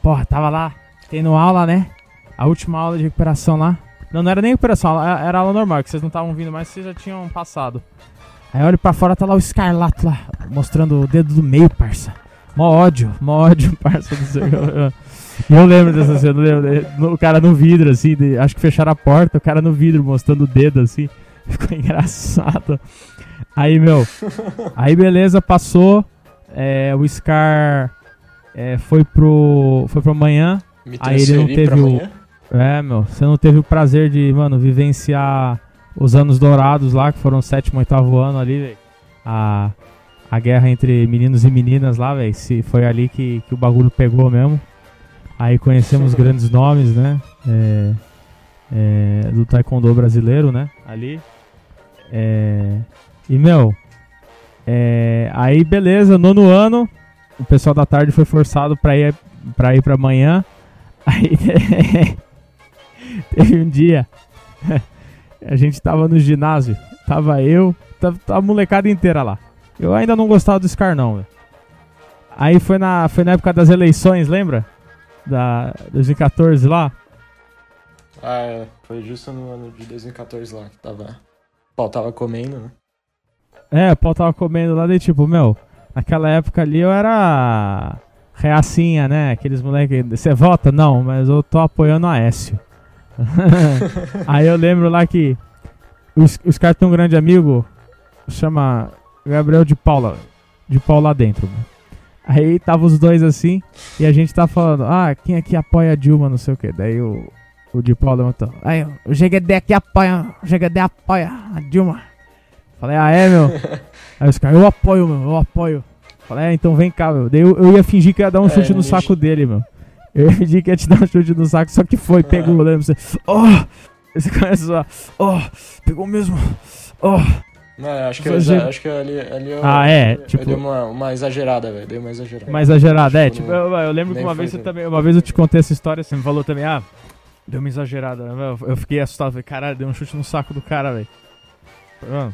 porra, tava lá, tendo aula, né? A última aula de recuperação lá. Não, não era nem recuperação, era, aula normal, que vocês não estavam vindo mais, vocês já tinham passado. Aí olha pra fora, tá lá o Escarlato lá, mostrando o dedo do meio, parça. Mó ódio, mó ódio, parça. não sei o que. E eu lembro dessa cena, lembro, o cara no vidro, assim, de- acho que fecharam a porta, o cara no vidro mostrando o dedo, assim. Ficou engraçado. Aí, meu, aí beleza, passou. é, o Scar é, foi pro. Foi pro amanhã. Me Aí ele não teve o-. É, meu, você não teve o prazer de, mano, vivenciar os anos dourados lá, que foram o sétimo, oitavo ano ali, velho. A, a guerra entre meninos e meninas lá, velho. se Foi ali que, que o bagulho pegou mesmo. Aí conhecemos grandes nomes, né? É, é, do taekwondo brasileiro, né? Ali. É, e, meu, é, aí beleza, nono ano, o pessoal da tarde foi forçado pra ir pra, ir pra manhã. Aí teve um dia, a gente tava no ginásio, tava eu, tava, tava a molecada inteira lá. Eu ainda não gostava do Scar não. Aí foi na, foi na época das eleições, lembra? Da 2014 lá. Ah, é. Foi justo no ano de 2014 lá que tava. O pau tava comendo, né? É, o pau tava comendo lá, daí tipo, meu, naquela época ali eu era reacinha, né? Aqueles moleques, você vota? Não, mas eu tô apoiando a Aécio. Aí eu lembro lá que os, os caras têm um grande amigo, chama Gabriel de Paula, de Paula lá dentro. Aí tava os dois assim, e a gente tá falando, ah, quem aqui apoia a Dilma, não sei o que. Daí o, o de Paula levantou, aí o GGD aqui apoia, o GGD apoia a Dilma. Falei, ah, é, meu? Aí os caras, eu apoio, meu, eu apoio. Falei, é, então vem cá, meu. Daí eu, eu ia fingir que ia dar um É, chute no saco dele, meu. Eu ia fingir que ia te dar um chute no saco, só que foi, pegou, lembra? Você, oh! Aí Você começa a zoar, oh, pegou mesmo, oh. Não, acho que, eu, acho que ali, ali eu, Ah, é, eu tipo- dei uma, uma exagerada, velho. Dei uma exagerada. Mais exagerada, é. Tipo, Tipo, eu, eu lembro que uma vez, eu também, uma vez eu te contei essa história, você me falou também, ah, deu uma exagerada. né? Eu, eu fiquei assustado, falei, caralho, deu um chute no saco do cara, velho. Ah,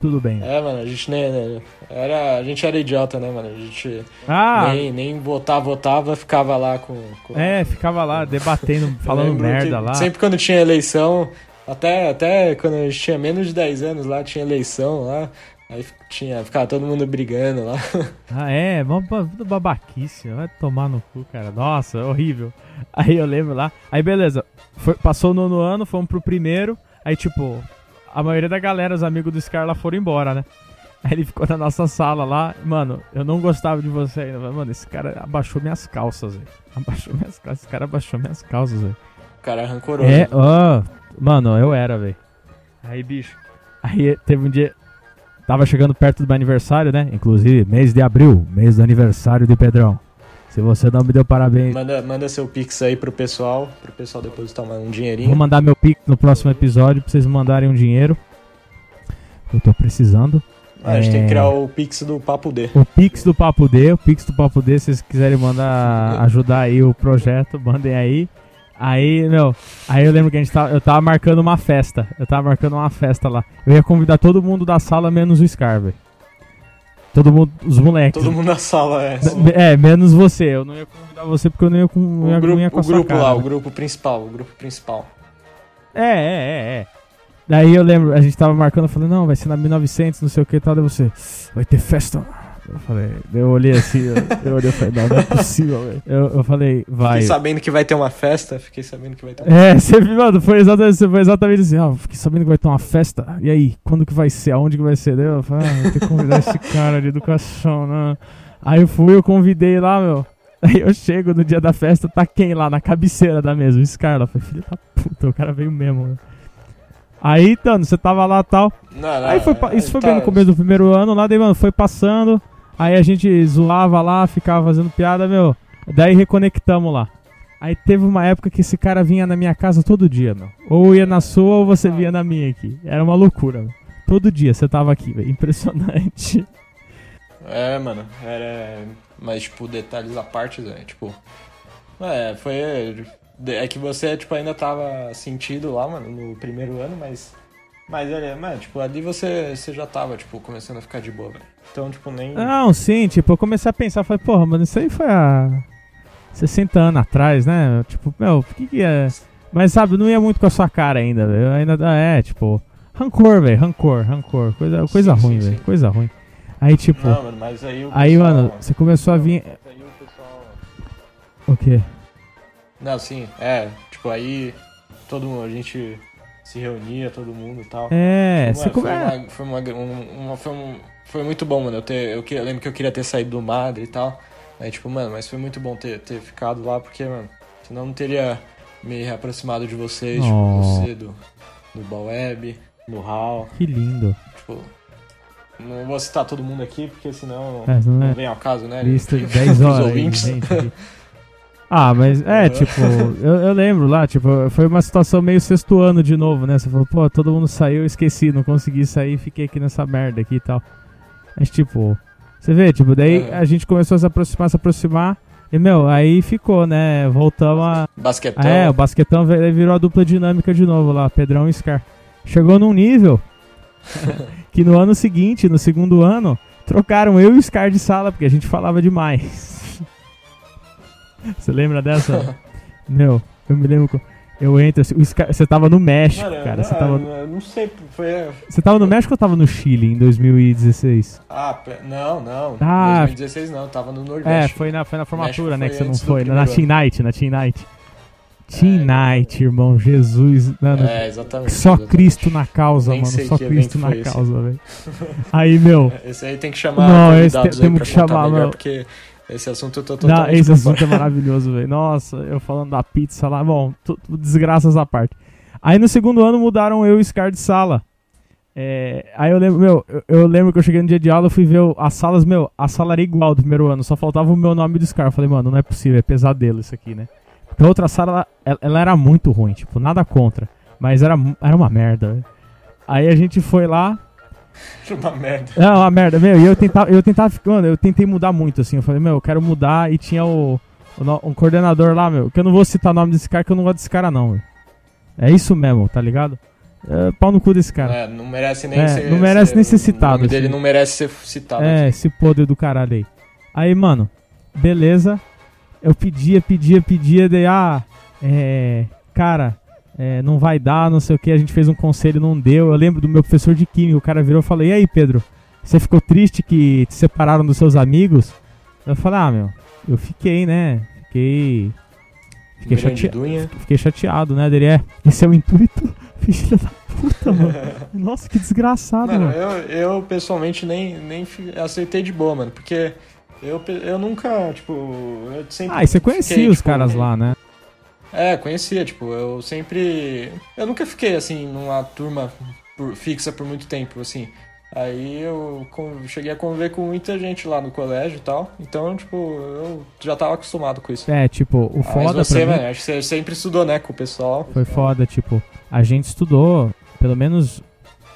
Tudo bem. É, mano, a gente nem. né, Era, a gente era idiota, né, mano? A gente Ah, nem, nem votar, votava, ficava lá com. com é, ficava lá debatendo, falando merda lá. Sempre quando tinha eleição, até, até quando a gente tinha menos de 10 anos lá, tinha eleição lá. Aí tinha, ficava todo mundo brigando lá. Ah, é, tudo babaquice, vai tomar no cu, cara. Nossa, horrível. Aí eu lembro lá, aí beleza, foi- passou o nono ano, fomos pro primeiro, aí tipo, a maioria da galera, os amigos do Scar lá foram embora, né? Aí ele ficou na nossa sala lá, mano, eu não gostava de você ainda, mas, mano, esse cara abaixou minhas calças, velho. Abaixou minhas calças, esse cara abaixou minhas calças, velho. O cara é rancoroso. É, ó, mano, eu era, velho. Aí, bicho, aí teve um dia, tava chegando perto do meu aniversário, né? Inclusive, mês de abril, mês do aniversário de Pedrão. Se você não me deu parabéns, Manda, manda seu pix aí pro pessoal, pro pessoal depositar um vou dinheirinho. mandar meu pix no próximo episódio pra vocês mandarem um dinheiro. Eu tô precisando. Ah, a gente tem É. que criar o pix do Papo D. O Pix do Papo D, o Pix do Papo D, se vocês quiserem mandar ajudar aí o projeto, mandem aí. Aí, meu, aí eu lembro que a gente tava, eu tava marcando uma festa. Eu tava marcando uma festa lá. Eu ia convidar todo mundo da sala, menos o Scar, velho. Todo mundo, os moleques. Todo mundo na sala, é. É, menos você. Eu não ia convidar você porque eu não ia com, ia, O ia grupo, com a o grupo cara, lá, né? o grupo principal, o grupo principal. É, é, é, é. Daí eu lembro, a gente tava marcando, eu falei, não, vai ser na 1900, não sei o que e tal. Daí você, vai ter festa. Eu falei, eu olhei assim, eu, eu olhei e falei, não, não é possível, velho. Eu, eu falei, vai. Fiquei sabendo que vai ter uma festa, fiquei sabendo que vai ter uma É, você viu, mano, foi exatamente, foi exatamente assim, ó, fiquei sabendo que vai ter uma festa, e aí, quando que vai ser, aonde que vai ser? Daí eu falei, ah, vou ter que convidar esse cara de educação, né? Aí eu fui, eu convidei lá, meu, aí eu chego no dia da festa, tá quem lá, na cabeceira da mesa, o Scarla, eu falei, filho da puta, o cara veio mesmo, né? Aí, Tano, você tava lá e tal, Não, não, aí foi, é, isso foi tá- bem no começo do primeiro ano lá, daí, mano, foi passando, aí a gente zoava lá, ficava fazendo piada, meu, daí reconectamos lá. Aí teve uma época que esse cara vinha na minha casa todo dia, meu. Ou ia na sua ou você vinha na minha aqui. Era uma loucura, meu. Todo dia você tava aqui, velho. Impressionante. É, mano, era. Mas, tipo, detalhes à parte, né? Tipo. É, foi. É que você, tipo, ainda tava sentido lá, mano, no primeiro ano, mas. Mas, olha, mano, tipo, ali você, você já tava, tipo, começando a ficar de boa, velho. Então, tipo, nem. Não, sim, tipo, eu comecei a pensar, falei, porra, mano, isso aí foi há 60 anos atrás, né? Tipo, meu, por que que é. Mas sabe, não ia muito com a sua cara ainda, velho. Ainda é, tipo. Rancor, velho, rancor, rancor. Coisa, coisa Sim, ruim, velho. Coisa ruim. Aí, tipo. Não, mano, mas aí o Aí, pessoal- mano, você começou a vir. Aí o pessoal. O quê? Não, sim, é. Tipo, aí todo mundo, a gente se reunia, todo mundo e tal. É, Foi você uma- foi, uma, foi, uma, um- uma- foi, um- foi muito bom, mano. Eu, ter, eu, eu lembro que eu queria ter saído do Madre e tal. Aí, tipo, mano, mas foi muito bom ter, ter ficado lá, porque, mano, senão eu não teria me reaproximado de vocês, Oh. tipo, você do, do Baweb, do Hal, Que lindo. tipo. Não vou citar todo mundo aqui, porque senão É, não é- não vem ao caso, né? Lista de Os 10 horas ouvintes. gente. Ah, mas é, tipo, eu, eu lembro lá, tipo, foi uma situação meio sexto ano de novo, né? Você falou, pô, todo mundo saiu, eu esqueci, não consegui sair, fiquei aqui nessa merda aqui e tal. Mas, tipo, você vê, tipo, daí É. a gente começou a se aproximar, se aproximar, e, meu, aí ficou, né? Voltamos a. Basquetão. É, o basquetão virou a dupla dinâmica de novo lá, Pedrão e Scar. Chegou num nível que no ano seguinte, no segundo ano, trocaram eu e o Scar de sala, porque a gente falava demais. Você lembra dessa? Meu, eu me lembro. Eu entro assim, você tava no México, Mano, cara. não, Você tava, não sei, foi. você tava no México ou tava no Chile em 2016? Ah, não, não. Ah. 2016 não, tava no É, Nordeste. foi na, foi na formatura, né? Que você não foi. Na Team Night, na Team Night. Team É, Night, irmão. Jesus. Mano, É, exatamente. Só exatamente. Cristo na causa, Nem mano. Só Cristo na causa, velho. Aí, meu. Esse aí tem que chamar Não, esse convidados te- aí temos que chamar, meu. porque esse assunto eu tô Não, totalmente esse por assunto é maravilhoso, velho. Nossa, eu falando da pizza lá. Bom, desgraças à parte. Aí no segundo ano mudaram eu e o Scar de sala. É, aí eu lembro, meu, eu, eu lembro que eu cheguei no dia de aula, eu fui ver as salas, meu, a sala era igual do primeiro ano, só faltava o meu nome do Scar. Eu falei, mano, não é possível, é pesadelo isso aqui, né? Então a outra sala, ela, ela era muito ruim, tipo, nada contra. Mas era, era uma merda, velho. Aí a gente foi lá, Uma merda. É uma merda, meu. E eu tentava, eu tentava, mano, eu tentei mudar muito, assim. Eu falei, meu, eu quero mudar. E tinha o, o um coordenador lá, meu, que eu não vou citar o nome desse cara, que eu não gosto desse cara, não, meu. É isso mesmo, tá ligado? É, pau no cu desse cara. É, não merece nem É, ser. não merece nem ser O citado, nome dele assim. não merece ser citado. É, esse podre do caralho aí. Aí, mano, beleza. Eu pedia, pedia, pedia, daí, ah, é. Cara, é, não vai dar, não sei o que. A gente fez um conselho, não deu. Eu lembro do meu professor de química, o cara virou e falou: E aí, Pedro, você ficou triste que te separaram dos seus amigos? Eu falei: Ah, meu, eu fiquei, né? Fiquei. Fiquei, chate... Fiquei chateado, né? Dele é. Esse é o intuito, filho da puta, mano. Nossa, que desgraçado, Mano, mano. eu, eu pessoalmente nem, nem aceitei de boa, mano, porque eu, eu nunca, tipo, eu sempre. Ah, e você conhecia fiquei, os tipo, caras lá, né? É, conhecia, tipo, eu sempre. Eu nunca fiquei, assim, numa turma por- fixa por muito tempo, assim. Aí eu cheguei a conviver com muita gente lá no colégio e tal, então, tipo, eu já tava acostumado com isso. É, tipo, o Mas foda você, pra mim acho que você sempre estudou, né, com o pessoal. foi foda, tipo, a gente estudou, pelo menos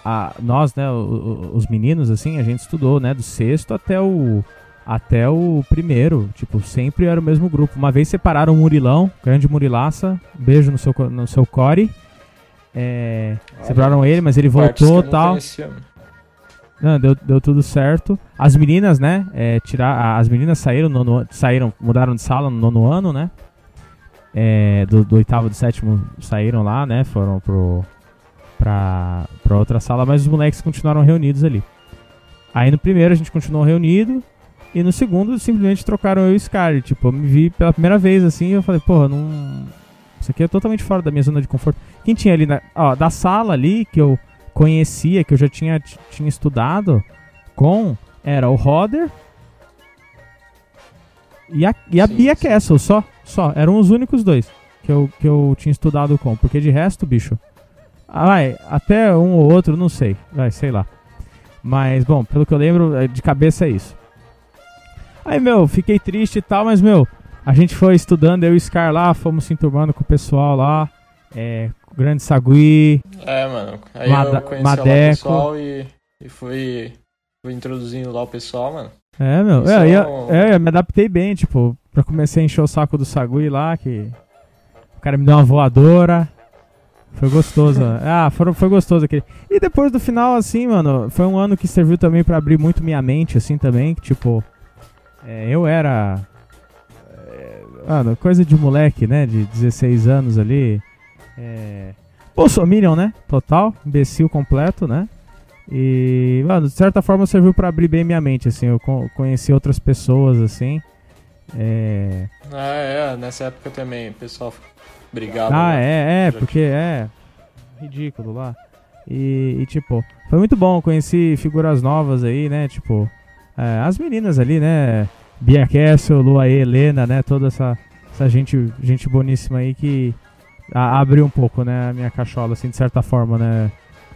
a, nós, né, os meninos, assim, a gente estudou, né, do sexto até o até o primeiro, tipo, sempre era o mesmo grupo. Uma vez separaram o Murilão, grande Murilaça, beijo no seu, no seu core, é, separaram ele, mas ele voltou e tal. Não, deu, deu tudo certo. As meninas, né? É, tirar, as meninas saíram, no nono- saíram, mudaram de sala no nono ano, né? É, do, do oitavo do sétimo saíram lá, né? Foram pro, pra, pra outra sala, mas os moleques continuaram reunidos ali. Aí no primeiro a gente continuou reunido. E no segundo simplesmente trocaram eu e o Scar. Tipo, eu me vi pela primeira vez assim e eu falei, porra, não. Isso aqui é totalmente fora da minha zona de conforto. Quem tinha ali na. Ó, da sala ali que eu conhecia, que eu já tinha, tinha estudado com, era o Roder e a, e a Sim, Bia sim. Castle, só. Só. Eram os únicos dois que eu, que eu tinha estudado com. Porque de resto, bicho. Vai, até um ou outro, não sei. Vai, sei lá. Mas, bom, pelo que eu lembro, é, de cabeça é isso. Aí, meu, fiquei triste e tal, mas, meu, a gente foi estudando, eu e o Scar lá, fomos se enturmando com o pessoal lá. É, Grande Sagui, É, mano. Aí Mada- eu conheci Madeco. lá o pessoal e, e fui, fui introduzindo lá o pessoal, mano. É, meu, é, é eu, é, eu me adaptei bem, tipo, pra comecei a encher o saco do Sagui lá, que o cara me deu uma voadora. Foi gostoso, ah, foi, foi gostoso aquele. E depois do final, assim, mano, foi um ano que serviu também pra abrir muito minha mente, assim, também, que, tipo, é, eu era, é, mano, coisa de moleque, né, de 16 anos ali, é, Bolsominion, né, total, imbecil completo, né, e, mano, de certa forma serviu pra abrir bem minha mente, assim. Eu con- conheci outras pessoas, assim. É... Ah, é, nessa época também, o pessoal brigava. Ah, né? é, é, porque é. Ridículo lá. E, e, tipo, foi muito bom. Conheci figuras novas aí, né? Tipo, é, as meninas ali, né? Bia Kessel, Luaê, Helena, né? Toda essa, essa gente, gente boníssima aí que a- abriu um pouco, né? A minha cachola, assim, de certa forma, né?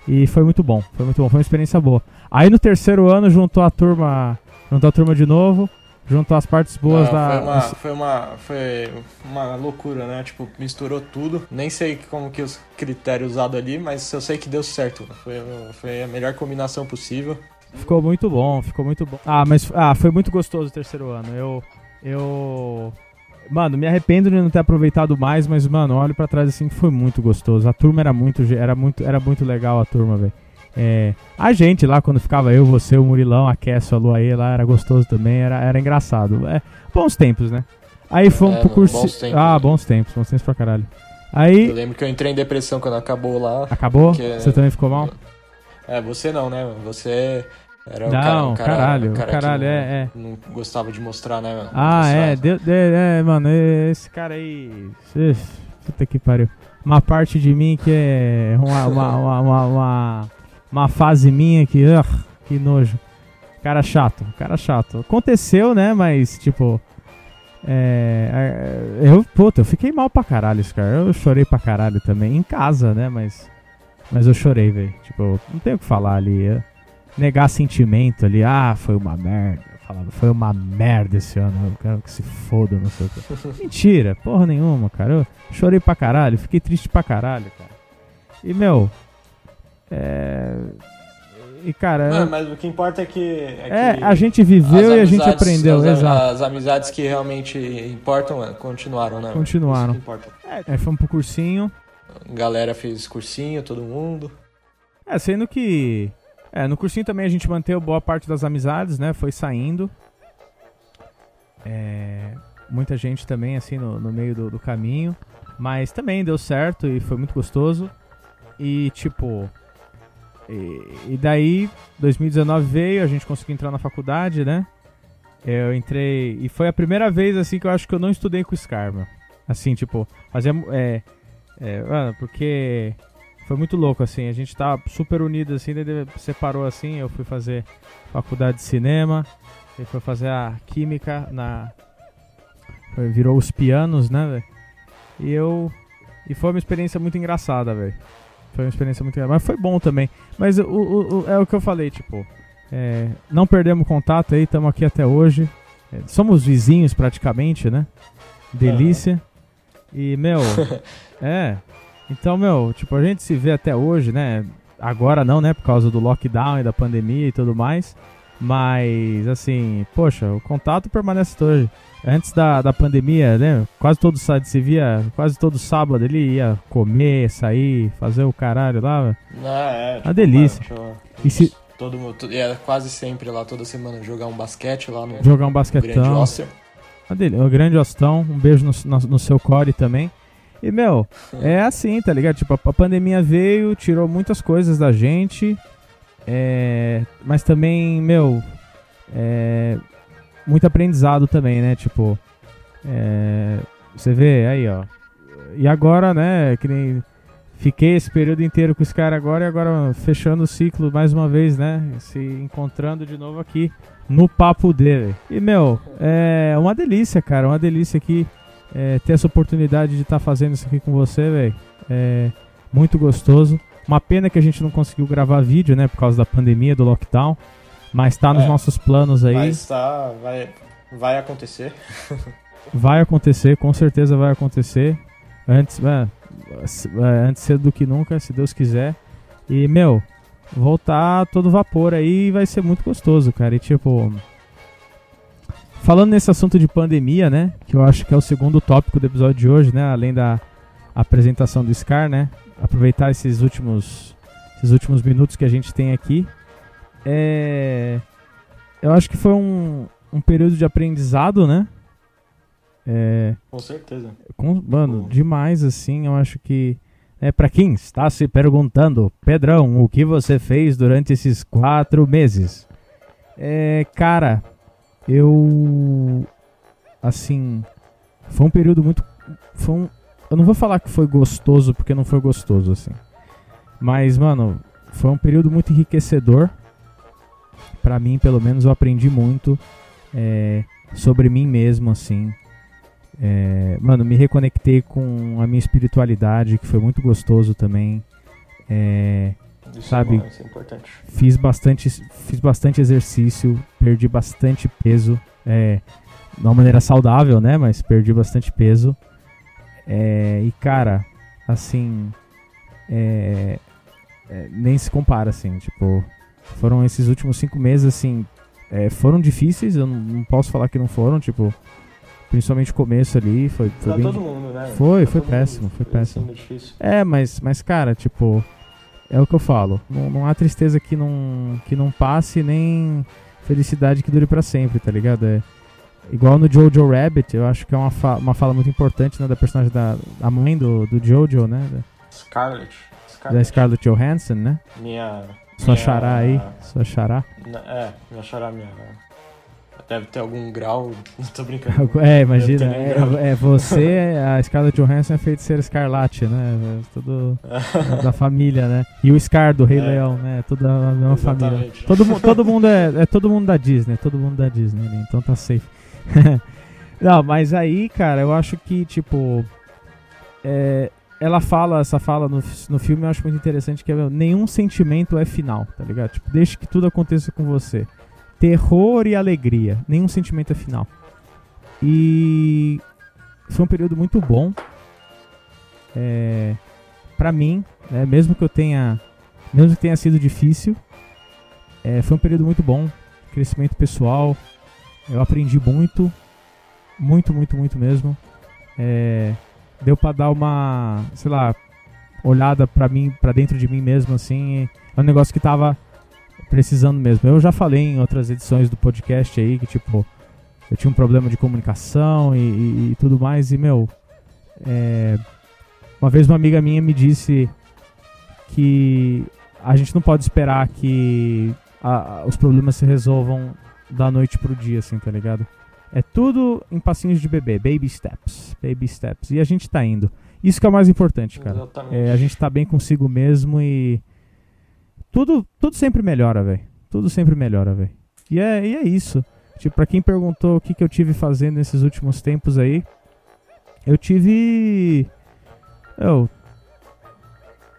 E foi muito bom, foi muito bom, foi uma experiência boa. Aí no terceiro ano juntou a turma, juntou a turma de novo, juntou as partes boas Não, da. Foi uma, foi, uma, foi uma loucura, né? Tipo, misturou tudo. Nem sei como que os critérios usados ali, mas eu sei que deu certo. Foi, foi a melhor combinação possível. Ficou muito bom, ficou muito bom. Ah, mas ah, foi muito gostoso o terceiro ano. Eu. Eu. Mano, me arrependo de não ter aproveitado mais, mas, mano, olho pra trás assim que foi muito gostoso. A turma era muito, era muito, era muito legal a turma, velho. É, a gente lá, quando ficava eu, você, o Murilão, a Kessa, a Luaê lá, era gostoso também, era, era engraçado. É, bons tempos, né? Aí fomos É, pro curso. bons tempos, ah, né? bons tempos, bons tempos pra caralho. Eu Aí. lembro que eu entrei em depressão quando acabou lá. Acabou? Que- Você também ficou mal? É, você não, né? Você era um Não, cara, cara, caralho, cara caralho, que não, é, é. não gostava de mostrar, né? mano? Ah, é, deu, deu- é, mano, esse cara aí. esse- Puta que pariu. Uma parte de mim que é uma, uma, uma, uma, uma, uma fase minha que. ugh, que nojo. Cara chato, cara chato. Aconteceu, né? Mas, tipo. É. é, Eu, puta, eu fiquei mal pra caralho, esse cara. Eu chorei pra caralho também. Em casa, né? Mas. Mas eu chorei, velho. Tipo, não tem o que falar ali. é negar sentimento ali. Ah, foi uma merda. Eu falava, foi uma merda esse ano. Eu quero que se foda, não sei o que. Mentira, porra nenhuma, cara. Eu chorei pra caralho, fiquei triste pra caralho, cara. E, meu, é, e, cara. Ah, mas o que importa é que. É, é, que a gente viveu e a gente aprendeu, as, exato. As amizades que realmente importam é, continuaram, né? Continuaram. Isso que importa. É, fomos pro cursinho. Galera fez cursinho, todo mundo. É, sendo que. É, no cursinho também a gente manteve boa parte das amizades, né? Foi saindo. É, muita gente também, assim, no, no meio do, do caminho. Mas também deu certo e foi muito gostoso. E, tipo. E, e daí, 2019 veio, a gente conseguiu entrar na faculdade, né? Eu entrei. E foi a primeira vez, assim, que eu acho que eu não estudei com o Scar, meu. Assim, tipo, fazia. É, é, mano, porque foi muito louco, assim. A gente tava super unido, assim, daí separou assim. Eu fui fazer faculdade de cinema, ele foi fazer a química na. foi- virou os pianos, né, velho? E eu. E foi uma experiência muito engraçada, velho. Foi uma experiência muito engraçada. Mas foi bom também. Mas o, o- o- é o que eu falei, tipo. é, não perdemos contato aí, estamos aqui até hoje. É, somos vizinhos praticamente, né? Delícia. E, meu. é. Então, meu, tipo, a gente se vê até hoje, né? Agora não, né? Por causa do lockdown e da pandemia e tudo mais. Mas, assim, poxa, o contato permanece hoje. Antes da, da pandemia, né? Quase todo sábado se via, quase todo sábado ele ia comer, sair, fazer o caralho lá. Ah, é. Uma delícia. mano, E se Todo mundo. É quase sempre lá, toda semana, jogar um basquete lá no jogar um Grande basquetão. Dele- Um grande Ostão, um beijo no, no, no seu core também. E, meu, é assim, tá ligado? Tipo, a, pandemia veio, tirou muitas coisas da gente. é, mas também, meu, é, muito aprendizado também, né? Tipo, é, você vê aí, ó. E agora, né, que nem fiquei esse período inteiro com esse cara agora e agora fechando o ciclo mais uma vez, né? Se encontrando de novo aqui no papo dele. E, meu, é uma delícia, cara. Uma delícia aqui é, ter essa oportunidade de estar fazendo isso aqui com você, velho. É muito gostoso. Uma pena que a gente não conseguiu gravar vídeo, né? Por causa da pandemia, do lockdown. Mas tá nos É. nossos planos aí. Mas tá. Vai, vai acontecer. Vai acontecer, com certeza vai acontecer. Antes, é, é, antes cedo do que nunca, se Deus quiser. E, meu, voltar todo vapor aí vai ser muito gostoso, cara. E tipo. Falando nesse assunto de pandemia, né? Que eu acho que é o segundo tópico do episódio de hoje, né? Além da apresentação do Scar, né? Aproveitar esses últimos, esses últimos minutos que a gente tem aqui. É, eu acho que foi um, um período de aprendizado, né? É, Com certeza. com- mano, demais assim, eu acho que é para quem está se perguntando, Pedrão, o que você fez durante esses quatro meses? É, cara, eu assim, foi um período muito, foi um, eu não vou falar que foi gostoso porque não foi gostoso assim, mas mano, foi um período muito enriquecedor. Pra mim, pelo menos, eu aprendi muito é, sobre mim mesmo, assim. É, mano, me reconectei com a minha espiritualidade, que foi muito gostoso também. É, Isso Sabe? É, isso é fiz bastante, fiz bastante exercício, perdi bastante peso, é, de uma maneira saudável, né? Mas perdi bastante peso. É, e cara, assim, é, é, nem se compara, assim, tipo, foram esses últimos cinco meses, assim, é, foram difíceis, eu não, não posso falar que não foram, tipo, principalmente o começo ali, foi, foi Pra bem todo mundo, né? Foi, Pra foi péssimo, mundo. foi péssimo. sendo difícil. é, mas, mas cara, tipo, é o que eu falo. Não, não há tristeza que não, que não passe, nem felicidade que dure pra sempre, tá ligado? É igual no Jojo Rabbit, eu acho que é uma, fa uma fala muito importante, né, da personagem da, da mãe do, do Jojo, né, da, Scarlett. da Scarlett Johansson, né? Minha. Sua minha- xará aí, sua xará. É, minha xará, minha. Deve ter algum grau. Não tô brincando. É, imagina, é, é você, a Scarlett Johansson é feiticeira escarlate, né? É Tudo da família, né? E o Scar do Rei É. Leão, né? Toda a mesma família. Todo, todo mundo é, é todo mundo da Disney, todo mundo da Disney, né? então tá safe. Não, mas aí, cara, eu acho que, tipo. é, ela fala, essa fala no, no filme, eu acho muito interessante, que é meu, nenhum sentimento é final, tá ligado? Tipo, deixe que tudo aconteça com você. Terror e alegria, nenhum sentimento é final. E foi um período muito bom. É, para mim, né, mesmo que eu tenha. Mesmo que tenha sido difícil, é, foi um período muito bom, crescimento pessoal. Eu aprendi muito, muito, muito, muito mesmo. É, deu pra dar uma, sei lá, olhada pra mim, para dentro de mim mesmo, assim. É um negócio que tava precisando mesmo. Eu já falei em outras edições do podcast aí que, tipo, eu tinha um problema de comunicação e, e, e tudo mais. E, meu, é, uma vez uma amiga minha me disse que a gente não pode esperar que a, os problemas se resolvam da noite pro dia, assim, tá ligado? É tudo em passinhos de bebê, baby steps, baby steps. E a gente tá indo. Isso que é o mais importante, cara. É, a gente tá bem consigo mesmo e tudo, tudo sempre melhora, velho. Tudo sempre melhora, velho. E é, e é isso. Tipo, pra quem perguntou o que, que eu tive fazendo nesses últimos tempos aí, eu tive. Eu.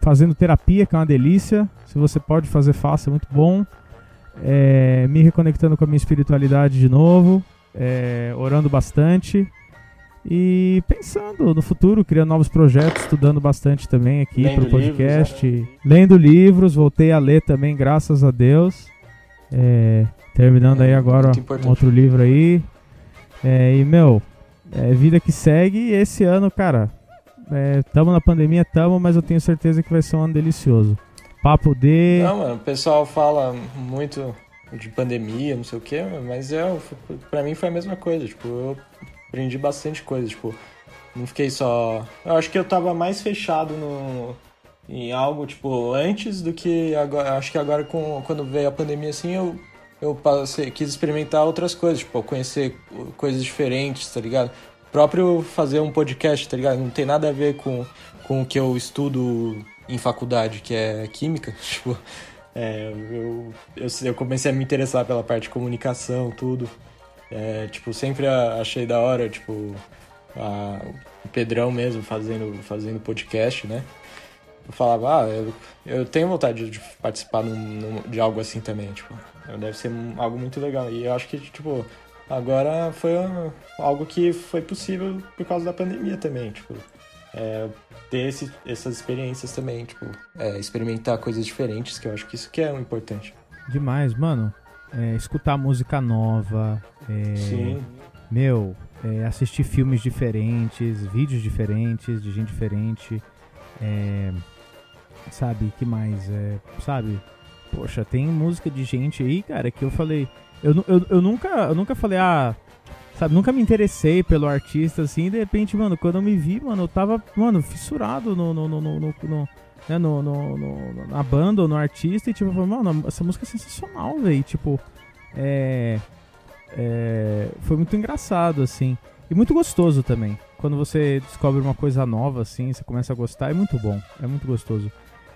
Fazendo terapia, que é uma delícia. Se você pode fazer, faça, é muito bom. É, me reconectando com a minha espiritualidade de novo. É, orando bastante. E pensando no futuro, criando novos projetos, estudando bastante também aqui Lendo pro podcast. Livros, é. Lendo livros, voltei a ler também, graças a Deus. É, terminando aí agora um outro livro aí. É, e, meu, é vida que segue. Esse ano, cara, é, tamo na pandemia, tamo, mas eu tenho certeza que vai ser um ano delicioso. Papo de. Não, mano, o pessoal fala muito de pandemia, não sei o que, mas é, pra mim foi a mesma coisa. Tipo, eu aprendi bastante coisa, tipo, não fiquei só. Eu acho que eu tava mais fechado no, em algo, tipo, antes do que agora. Acho que agora, com, quando veio a pandemia, assim, eu, eu passei, quis experimentar outras coisas, tipo, conhecer coisas diferentes, tá ligado? próprio fazer um podcast, tá ligado? Não tem nada a ver com, com o que eu estudo em faculdade, que é química, tipo. É, eu, eu, eu comecei a me interessar pela parte de comunicação, tudo. É, tipo, sempre achei da hora, tipo, a, o Pedrão mesmo fazendo, fazendo podcast, né? Eu falava, ah, eu, eu tenho vontade de participar num, num, de algo assim também, tipo, deve ser algo muito legal. E eu acho que, tipo, agora foi algo que foi possível por causa da pandemia também, tipo, é, ter esse, essas experiências também, tipo, é, experimentar coisas diferentes, que eu acho que isso que é importante. Demais, mano é, escutar música nova. É, Sim. Meu, é, assistir filmes diferentes, vídeos diferentes, de gente diferente. É, sabe, que mais? É, sabe? Poxa, tem música de gente aí, cara, que eu falei. Eu, eu, eu, nunca, eu nunca falei, ah. Sabe, nunca me interessei pelo artista assim, de repente, mano, quando eu me vi, mano, eu tava, mano, fissurado no, no, no, no, no né, no, no, no, na banda ou no artista e tipo, mano, essa música é sensacional, velho. Tipo, é, é, foi muito engraçado, assim. E muito gostoso também. Quando você descobre uma coisa nova, assim, você começa a gostar, é muito bom. É muito gostoso.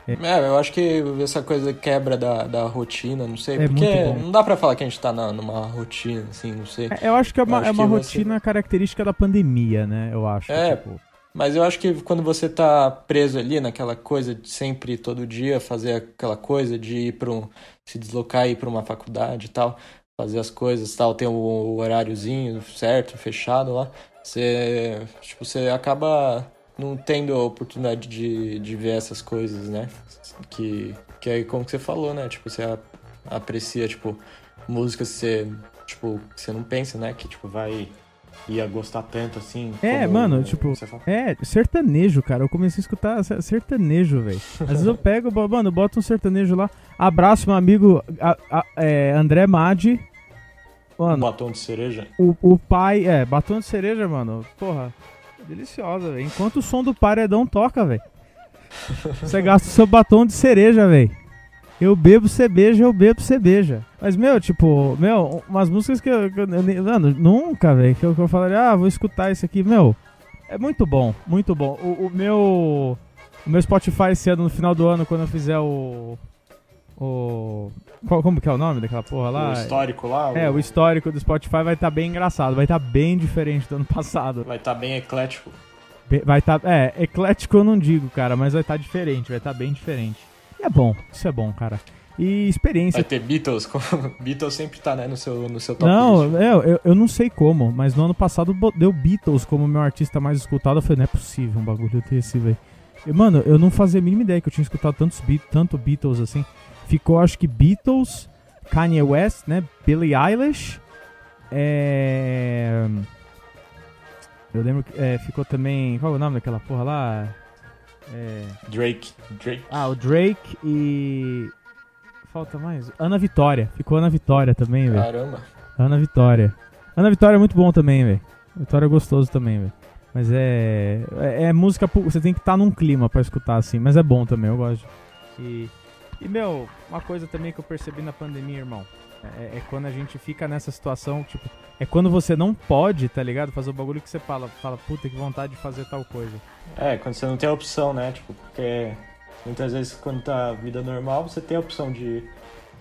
É, é eu acho que essa coisa quebra da, da rotina, não sei. É porque não dá pra falar que a gente tá na, numa rotina, assim, não sei. É, eu acho que é uma, é uma rotina ser... característica da pandemia, né? Eu acho. É, tipo... Mas eu acho que quando você tá preso ali naquela coisa de sempre, todo dia, fazer aquela coisa de ir para um. se deslocar e ir para uma faculdade e tal, fazer as coisas tal, ter o horáriozinho certo, fechado lá, você. Tipo, você acaba não tendo a oportunidade de, de ver essas coisas, né? Que, que aí, como que você falou, né? Tipo, você aprecia, tipo, músicas que você, tipo, que você não pensa, né? Que, tipo, vai ia gostar tanto assim. É, mano, tipo, é, sertanejo, cara. Eu comecei a escutar sertanejo, velho. Às vezes eu pego, mano, boto um sertanejo lá. Abraço, meu amigo a, a, é, André Madi. Mano, batom de cereja? O, o pai, é, batom de cereja, mano. Porra, deliciosa, velho. Enquanto o som do paredão toca, velho. Você gasta o seu batom de cereja, velho. Eu bebo cerveja, eu bebo cerveja. Mas, meu, tipo, meu, umas músicas que eu. Que eu mano, nunca, velho, que eu, que eu falaria, ah, vou escutar isso aqui, meu. É muito bom, muito bom. O, o meu. O meu Spotify esse ano, no final do ano, quando eu fizer o. O. Qual, como que é o nome daquela porra lá? O histórico lá? É, o, o histórico do Spotify vai estar tá bem engraçado, vai estar tá bem diferente do ano passado. Vai estar tá bem eclético. Vai estar. Tá, é, eclético eu não digo, cara, mas vai estar tá diferente, vai estar tá bem diferente. É bom, isso é bom, cara. E experiência. Vai ter Beatles, Beatles sempre tá, né, no seu, no seu top Não, é, eu, eu não sei como, mas no ano passado deu Beatles como meu artista mais escutado. Eu falei, não é possível um bagulho desse, velho. Mano, eu não fazia a mínima ideia que eu tinha escutado tantos, tanto Beatles assim. Ficou, acho que Beatles, Kanye West, né? Billie Eilish. É... Eu lembro que é, ficou também. Qual é o nome daquela porra lá? É... Drake. Drake. Ah, o Drake e. Falta mais? Ana Vitória. Ficou Ana Vitória também, velho. Caramba. Ana Vitória. Ana Vitória é muito bom também, velho. Vitória é gostoso também, velho. Mas é, é. É música. Você tem que estar num clima pra escutar assim. Mas é bom também, eu gosto. E. E, meu, uma coisa também que eu percebi na pandemia, irmão. É, é quando a gente fica nessa situação, tipo. É quando você não pode, tá ligado? Fazer o bagulho que você fala. Fala, puta, que vontade de fazer tal coisa. É, quando você não tem a opção, né? Tipo, porque muitas vezes quando tá vida normal, você tem a opção de,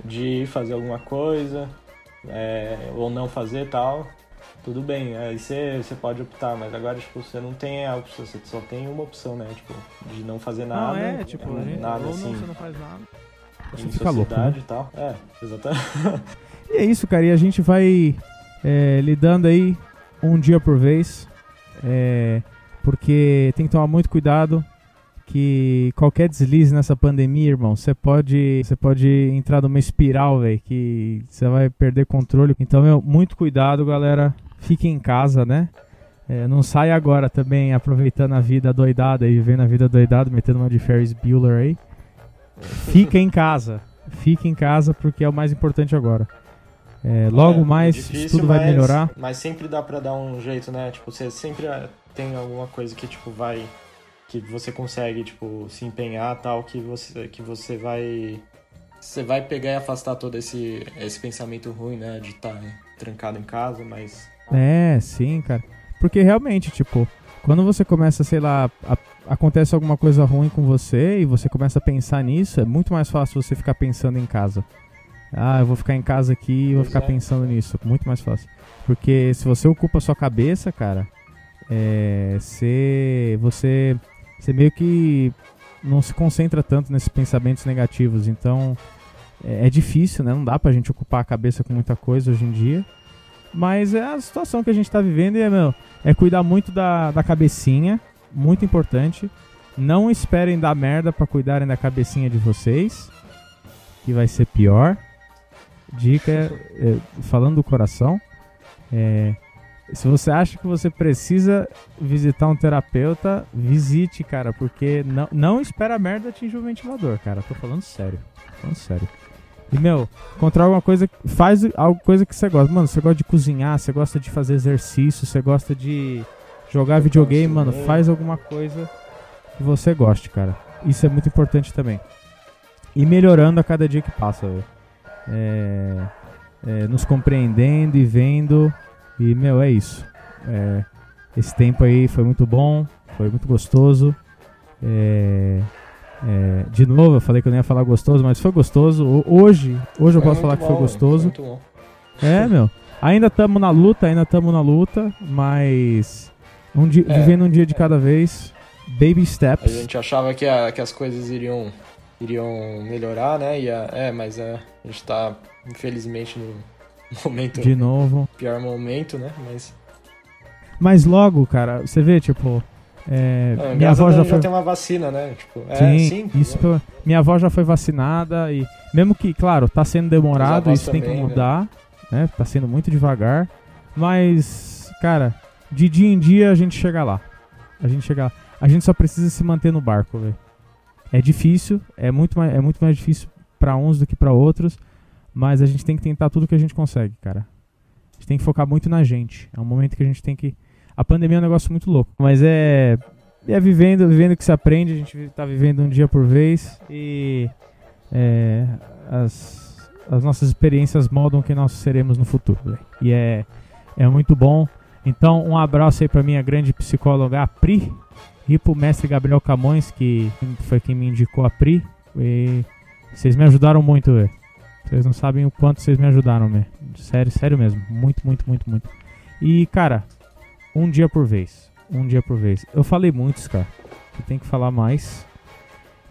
de fazer alguma coisa, é, ou não fazer tal. Tudo bem, aí você, você pode optar, mas agora, tipo, você não tem a opção, você só tem uma opção, né? Tipo, de não fazer nada. não, é, tipo, nada ou assim. não, você não faz nada. Você fica louco, né? e tal. É, exatamente. E é isso, cara. E a gente vai é, lidando aí um dia por vez. é, porque tem que tomar muito cuidado. Que qualquer deslize nessa pandemia, irmão, você pode, você pode entrar numa espiral, velho, que você vai perder controle. Então, meu, muito cuidado, galera. Fique em casa, né? É, não sai agora também aproveitando a vida doidada e vivendo a vida doidada, metendo uma de Ferris Bueller aí. Fica em casa. Fique em casa porque é o mais importante agora. É, logo É, mais difícil, tudo vai mas- melhorar. Mas sempre dá pra dar um jeito, né? Tipo, você sempre ah, tem alguma coisa que, tipo, vai... Que você consegue, tipo, se empenhar tal, que você, que você vai... Você vai pegar e afastar todo esse, esse pensamento ruim, né? De estar trancado em casa, mas... É, sim, cara. Porque realmente, tipo, quando você começa, sei lá, a- acontece alguma coisa ruim com você e você começa a pensar nisso, é muito mais fácil você ficar pensando em casa. Ah, eu vou ficar em casa aqui e vou ficar pensando nisso. Muito mais fácil. Porque se você ocupa a sua cabeça, cara, é, você, você, você meio que não se concentra tanto nesses pensamentos negativos. Então, é, é difícil, né? Não dá pra gente ocupar a cabeça com muita coisa hoje em dia. Mas é a situação que a gente tá vivendo e é, meu, é cuidar muito da, da cabecinha. Muito importante. Não esperem dar merda pra cuidarem da cabecinha de vocês. Que vai ser pior. Dica, é, falando do coração. é, se você acha que você precisa visitar um terapeuta, visite, cara, porque não, não espera a merda atingir o ventilador, cara. Tô falando sério. Tô falando sério. E, meu, encontrar alguma coisa, faz alguma coisa que você gosta. Mano, você gosta de cozinhar, você gosta de fazer exercício, você gosta de jogar videogame, mano, faz alguma coisa que você goste, cara. Isso é muito importante também. E melhorando a cada dia que passa, velho. É, é, nos compreendendo e vendo. E, meu, é isso. É, esse tempo aí foi muito bom, foi muito gostoso. É, é, de novo, eu falei que eu não ia falar gostoso, mas foi gostoso. Hoje, hoje eu posso falar que foi gostoso. Muito bom. É, meu. Ainda estamos na luta, ainda estamos na luta, mas um dia, É. vivendo um dia de cada vez. Baby A steps. gente achava que, a- que as coisas iriam, iriam melhorar, né? E a- é, mas é, a gente tá, infelizmente, no momento, De novo. pior momento, né? Mas Mas logo, cara, você vê, tipo. é, é, minha a avó já foi. tem uma vacina, né? Tipo, é, Sim, sim, isso minha avó já foi vacinada e mesmo que, claro, tá sendo demorado, isso tem que também, né? mudar, né? Tá sendo muito devagar, mas, cara, de dia em dia a gente chega lá. A gente chega lá. A gente só precisa se manter no barco, velho. É difícil, é muito mais, é muito mais difícil pra uns do que pra outros, mas a gente tem que tentar tudo que a gente consegue, cara. A gente tem que focar muito na gente. É um momento que a gente tem que a pandemia é um negócio muito louco, mas é é vivendo, vivendo que se aprende, a gente tá vivendo um dia por vez e é, as, as nossas experiências moldam quem nós seremos no futuro. velho. E é, é muito bom. Então, um abraço aí pra minha grande psicóloga, a Pri, e pro mestre Gabriel Camões, que foi quem me indicou a Pri. E vocês me ajudaram muito, velho. Vocês não sabem o quanto vocês me ajudaram, velho. Sério, sério mesmo. Muito, muito, muito, muito. E, cara, um dia por vez. Um dia por vez. Eu falei muitos, cara. Que tem que falar mais.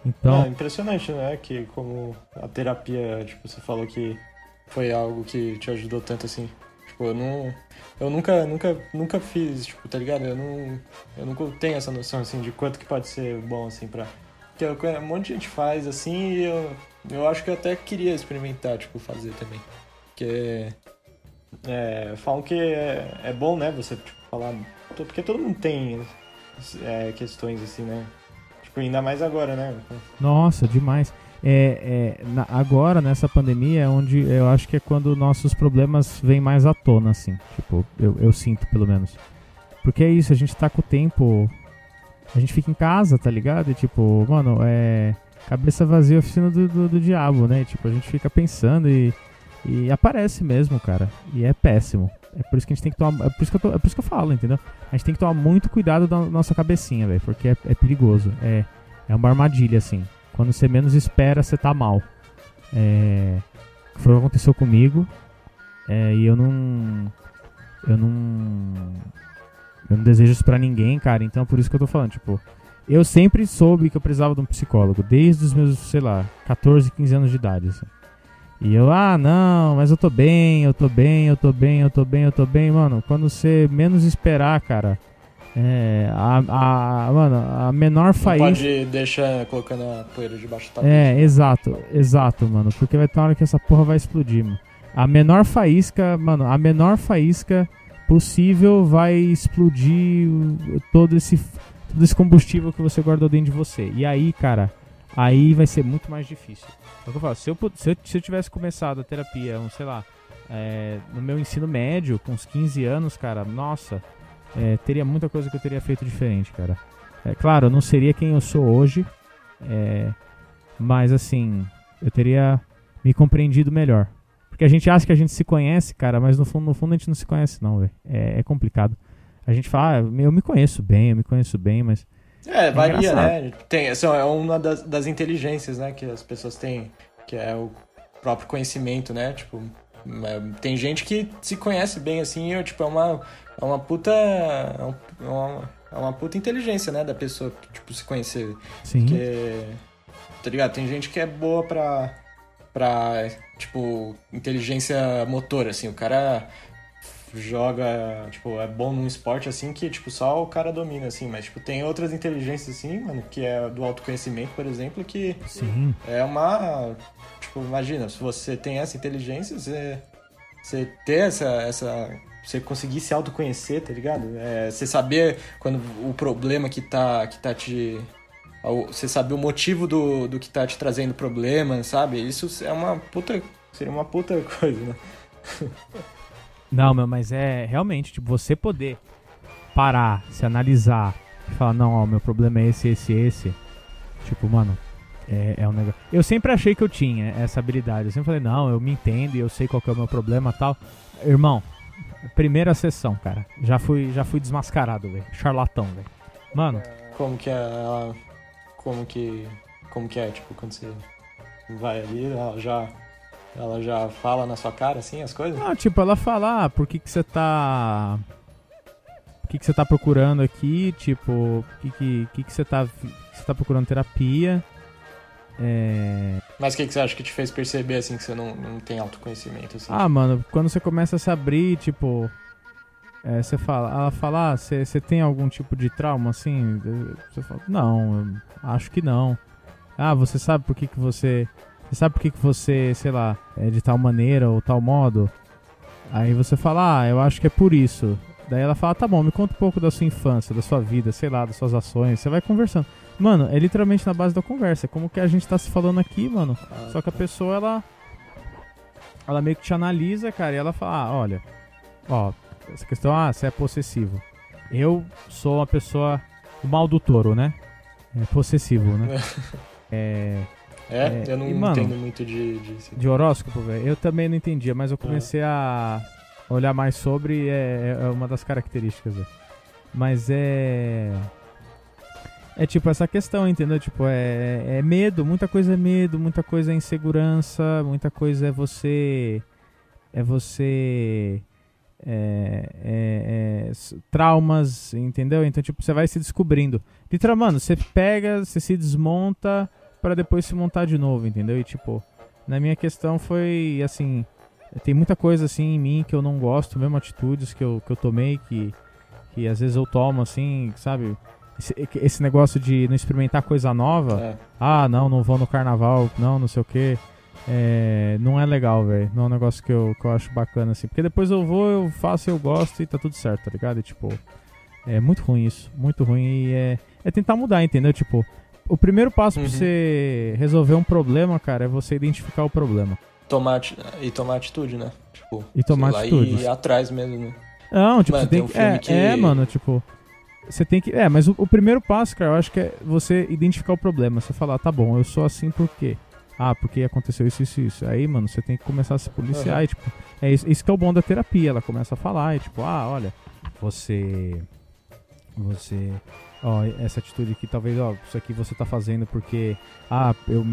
Então, É impressionante, né? Que como a terapia, tipo, você falou que foi algo que te ajudou tanto assim. Tipo, eu não. Eu nunca, nunca, nunca fiz, tipo, tá ligado? Eu não. Eu nunca tenho essa noção assim de quanto que pode ser bom, assim, pra que eu, um monte de gente faz assim e eu, eu acho que eu até queria experimentar, tipo, fazer também. Porque é, falam que é, é bom, né, você tipo, falar. Porque todo mundo tem é, questões assim, né? Tipo, ainda mais agora, né? Nossa, demais. É, é, na, agora, nessa pandemia, é onde eu acho que é quando nossos problemas vêm mais à tona, assim. Tipo, eu, eu sinto, pelo menos. Porque é isso, a gente tá com o tempo. A gente fica em casa, tá ligado? E tipo, mano, é. Cabeça vazia, oficina do, do, do diabo, né? Tipo, a gente fica pensando e. E aparece mesmo, cara. E é péssimo. É por isso que a gente tem que tomar. É por isso que eu, tô, é por isso que eu falo, entendeu? A gente tem que tomar muito cuidado da nossa cabecinha, velho. Porque é, é, perigoso. É, é uma armadilha, assim. Quando você menos espera, você tá mal. É. Foi o que aconteceu comigo. É, e eu não. Eu não. Eu não desejo isso pra ninguém, cara. Então por isso que eu tô falando, tipo. Eu sempre soube que eu precisava de um psicólogo. Desde os meus, sei lá, 14, 15 anos de idade, assim. E eu, ah, não, mas eu tô bem, eu tô bem, eu tô bem, eu tô bem, eu tô bem, mano. Quando você menos esperar, cara, é, a, a, mano, a menor faísca. Pode deixar colocando a poeira debaixo do tapete. É, exato, exato, mano. Porque vai ter uma hora que essa porra vai explodir, mano. A menor faísca, mano, a menor faísca possível vai explodir todo esse, todo esse combustível que você guardou dentro de você. E aí, cara, aí vai ser muito mais difícil. É o que eu falo, se eu, se eu, se eu tivesse começado a terapia, um, sei lá, é, no meu ensino médio, com uns 15 anos, cara, nossa, é, teria muita coisa que eu teria feito diferente, cara. É, claro, eu não seria quem eu sou hoje, é, mas assim, eu teria me compreendido melhor. Porque a gente acha que a gente se conhece, cara, mas no fundo, no fundo a gente não se conhece, não, velho. É, é, complicado. A gente fala, ah, eu me conheço bem, eu me conheço bem, mas é, varia, né? Tem, essa é uma das, das inteligências, né, que as pessoas têm, que é o próprio conhecimento, né? Tipo, é, tem gente que se conhece bem assim, eu, tipo, é uma, é uma puta. É uma, é uma puta inteligência, né, da pessoa, tipo, se conhecer. Sim. Porque, tá ligado? Tem gente que é boa pra, pra tipo, inteligência motora, assim, o cara joga, tipo, é bom num esporte assim que, tipo, só o cara domina, assim, mas, tipo, tem outras inteligências, assim, mano, que é do autoconhecimento, por exemplo, que Sim. é uma. Tipo, imagina, se você tem essa inteligência, você, você ter essa, essa. Você conseguir se autoconhecer, tá ligado? É, você saber quando o problema que tá, que tá te. Você saber o motivo do, do que tá te trazendo problema, sabe? Isso é uma puta. Seria uma puta coisa, né? Não, meu, mas é realmente, tipo, você poder parar, se analisar e falar, não, ó, meu problema é esse, esse, esse. Tipo, mano, é, é um negócio. Eu sempre achei que eu tinha essa habilidade. Eu sempre falei, não, eu me entendo e eu sei qual é o meu problema tal. Irmão, primeira sessão, cara. Já fui, já fui desmascarado, velho. Charlatão, velho. Mano. Como que é. Como que. Como que é, tipo, quando você vai ali, ela já ela já fala na sua cara, assim, as coisas? Ah, tipo, ela fala, ah, por que que você tá... O que que você tá procurando aqui? Tipo, que que, que, que você tá... Você tá procurando terapia? É... Mas o que, que você acha que te fez perceber, assim, que você não, não tem autoconhecimento, assim? Ah, mano, quando você começa a se abrir, tipo... É, você fala, ela fala, ah, você, você tem algum tipo de trauma, assim? Você fala, não, acho que não. Ah, você sabe por que que você você sabe por que, que você, sei lá, é de tal maneira ou tal modo? Aí você fala, ah, eu acho que é por isso. Daí ela fala, tá bom, me conta um pouco da sua infância, da sua vida, sei lá, das suas ações. Você vai conversando. Mano, é literalmente na base da conversa. É como que a gente tá se falando aqui, mano. Ah, Só que a pessoa, ela. Ela meio que te analisa, cara, e ela fala, ah, olha, ó, essa questão, ah, você é possessivo. Eu sou uma pessoa. O mal do touro, né? É possessivo, né? é. É? é eu não e, mano, entendo muito de, de... De horóscopo, velho. Eu também não entendia, mas eu comecei é. a olhar mais sobre é, é uma das características, véio. Mas é. É tipo essa questão, entendeu? Tipo, é, é medo, muita coisa é medo, muita coisa é insegurança, muita coisa é você. É você. É, é, é, traumas, entendeu? Então, tipo, você vai se descobrindo. Literal, mano, você pega, você se desmonta para depois se montar de novo, entendeu? E tipo, na minha questão foi assim, tem muita coisa assim em mim que eu não gosto, mesmo atitudes que eu, que eu tomei que que às vezes eu tomo assim, sabe? esse, esse negócio de não experimentar coisa nova. É. Ah, não, não vou no carnaval, não, não sei o que. É, não é legal, velho. Não é um negócio que eu, que eu acho bacana, assim. Porque depois eu vou, eu faço, eu gosto e tá tudo certo, tá ligado? E, tipo, é muito ruim isso. Muito ruim e é, é tentar mudar, entendeu? Tipo, o primeiro passo Uhum. pra você resolver um problema, cara, é você identificar o problema. Tomar, e tomar atitude, né? Tipo, E tomar atitudes. E ir atrás mesmo, né? Não, tipo, Mano, você tem tem um que. filme É, que- é, mano, tipo. Você tem que. É, mas o, o primeiro passo, cara, eu acho que é você identificar o problema. Você falar, tá bom, eu sou assim por quê? Ah, porque aconteceu isso, isso, isso. Aí, mano, você tem que começar a se policiar Aham. e, tipo. É isso, isso que é o bom da terapia. Ela começa a falar e, tipo, ah, olha, você. Você. Ó, essa atitude aqui, talvez, ó, isso aqui você tá fazendo porque. Ah, eu,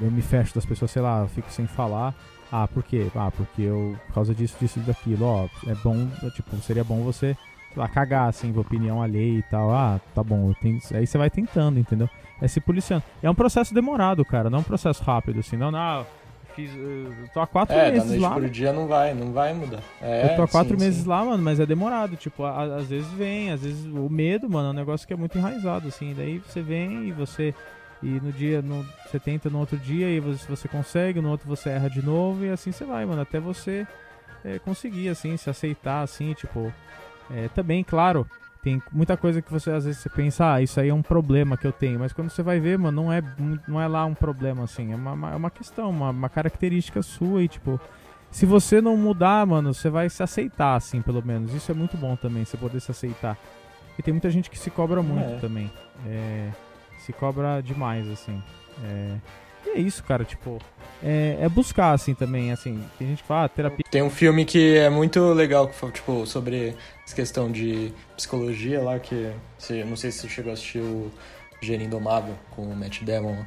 eu me fecho das pessoas, sei lá, eu fico sem falar. Ah, por quê? Ah, porque eu. Por causa disso, disso e daquilo, ó. É bom, tipo, seria bom você, sei lá, cagar, assim, opinião alheia e tal. Ah, tá bom, eu tenho. Aí você vai tentando, entendeu? É se policiando. É um processo demorado, cara, não é um processo rápido, assim. Não, não, fiz. eu tô há quatro É, da meses noite lá. pro dia não vai, não vai mudar. É, Eu tô há quatro sim, meses sim. lá, mano, mas é demorado. Tipo, a- às vezes vem, às vezes o medo, mano, é um negócio que é muito enraizado, assim. Daí você vem e você. E no dia, no, você tenta no outro dia e você, você consegue, no outro você erra de novo e assim você vai, mano, até você é, conseguir, assim, se aceitar, assim, tipo. É, também, claro, tem muita coisa que você às vezes você pensa, ah, isso aí é um problema que eu tenho, mas quando você vai ver, mano, não é, não é lá um problema, assim, é uma, uma- é uma questão, uma, uma característica sua e, tipo, se você não mudar, mano, você vai se aceitar, assim, pelo menos. Isso é muito bom também, você poder se aceitar. E tem muita gente que se cobra muito É. também. É, se cobra demais, assim. É, e é isso, cara, tipo. É, é buscar, assim, também, assim. Tem gente que fala, ah, terapia. Tem um filme que é muito legal, que foi, tipo, sobre essa questão de psicologia lá, que não sei se você chegou a assistir o Gênio Indomável com o Matt Damon lá,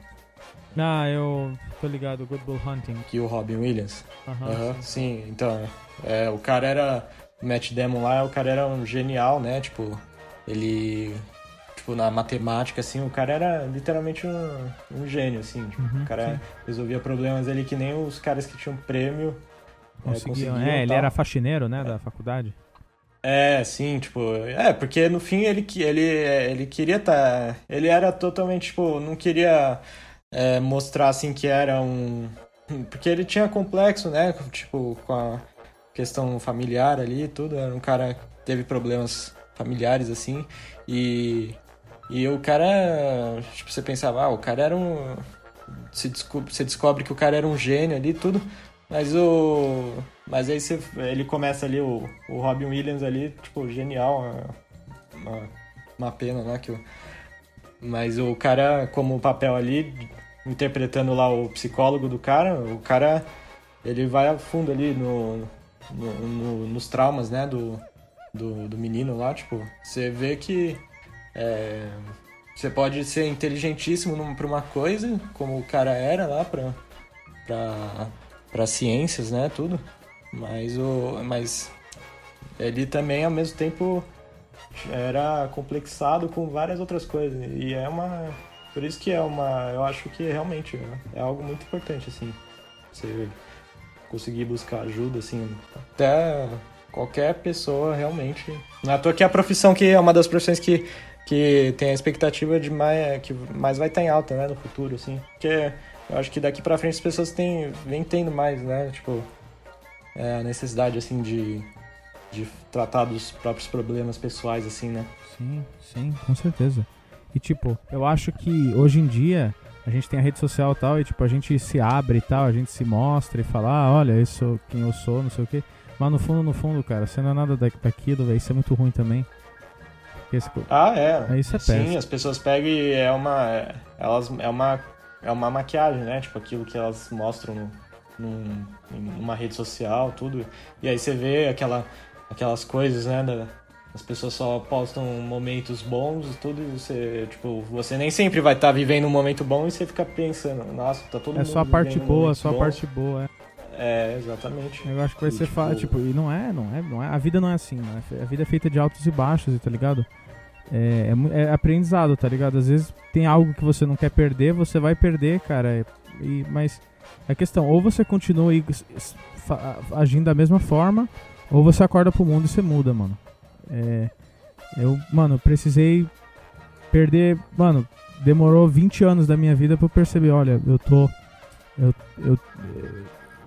Ah, eu tô ligado, Good Bull Hunting. e o Robin Williams. Aham, Aham, sim. sim, então, é, o cara era, o Matt Damon lá, o cara era um genial, né, tipo, ele, tipo, na matemática, assim, o cara era literalmente um, um gênio, assim, tipo, Uhum, o cara sim. resolvia problemas ali que nem os caras que tinham prêmio é, Conseguiam. conseguiam É, ele era faxineiro, né, da faculdade. É, sim, tipo, é, porque no fim ele, ele, ele queria tá, ele era totalmente, tipo, não queria é, mostrar, assim, que era um, porque ele tinha complexo, né, tipo, com a questão familiar ali e tudo, era um cara que teve problemas familiares, assim, e, e o cara, tipo, você pensava, ah, o cara era um, se desco- você descobre que o cara era um gênio ali tudo, mas o. Mas aí você, ele começa ali, o, o Robin Williams ali, tipo, genial. Uma, uma pena, né? Que o, mas o cara, como papel ali, interpretando lá o psicólogo do cara, o cara ele vai a fundo ali no, no- no- nos traumas, né? Do, do, do menino lá, tipo, você vê que é, você pode ser inteligentíssimo pra uma coisa, como o cara era lá pra, pra ciências, né, tudo. Mas o. Mas ele também ao mesmo tempo era complexado com várias outras coisas. E é uma. Por isso que é uma. Eu acho que realmente é algo muito importante, assim. Você conseguir buscar ajuda, assim. Até qualquer pessoa realmente. Não é toa que é a profissão que é uma das profissões que, que tem a expectativa de mais. que mais vai estar em alta, né, no futuro, assim. Porque eu acho que daqui pra frente as pessoas têm, vêm tendo mais, né? Tipo, é, a necessidade, assim, de, de tratar dos próprios problemas pessoais, assim, né? Sim, sim, com certeza. E tipo, eu acho que hoje em dia a gente tem a rede social e tal, e tipo, a gente se abre e tal, a gente se mostra e fala, ah, olha, eu sou quem eu sou, não sei o quê. Mas no fundo, no fundo, cara, você não é nada da- daquilo, velho, isso é muito ruim também. Ah, é. Aí isso é Sim, as pessoas pegam e é uma. é- Elas, é uma. É uma maquiagem, né? Tipo, aquilo que elas mostram num- numa rede social, tudo. E aí você vê aquela, aquelas coisas, né? Da, as pessoas só postam momentos bons e tudo, e você, tipo, você nem sempre vai estar vivendo um momento bom e você fica pensando, nossa, tá todo É mundo só a parte boa, só a parte boa, é. É, exatamente. Eu acho que vai E, ser tipo- tipo, e não é, não é, não é. A vida não é assim, né? A vida é feita de altos e baixos, tá ligado? É, é é aprendizado, tá ligado? Às vezes tem algo que você não quer perder, você vai perder, cara. é- E, mas a questão, ou você continua agindo da mesma forma, ou você acorda pro mundo e você muda, mano. É, eu, mano, precisei perder, mano, demorou 20 anos da minha vida pra eu perceber, olha, eu tô eu eu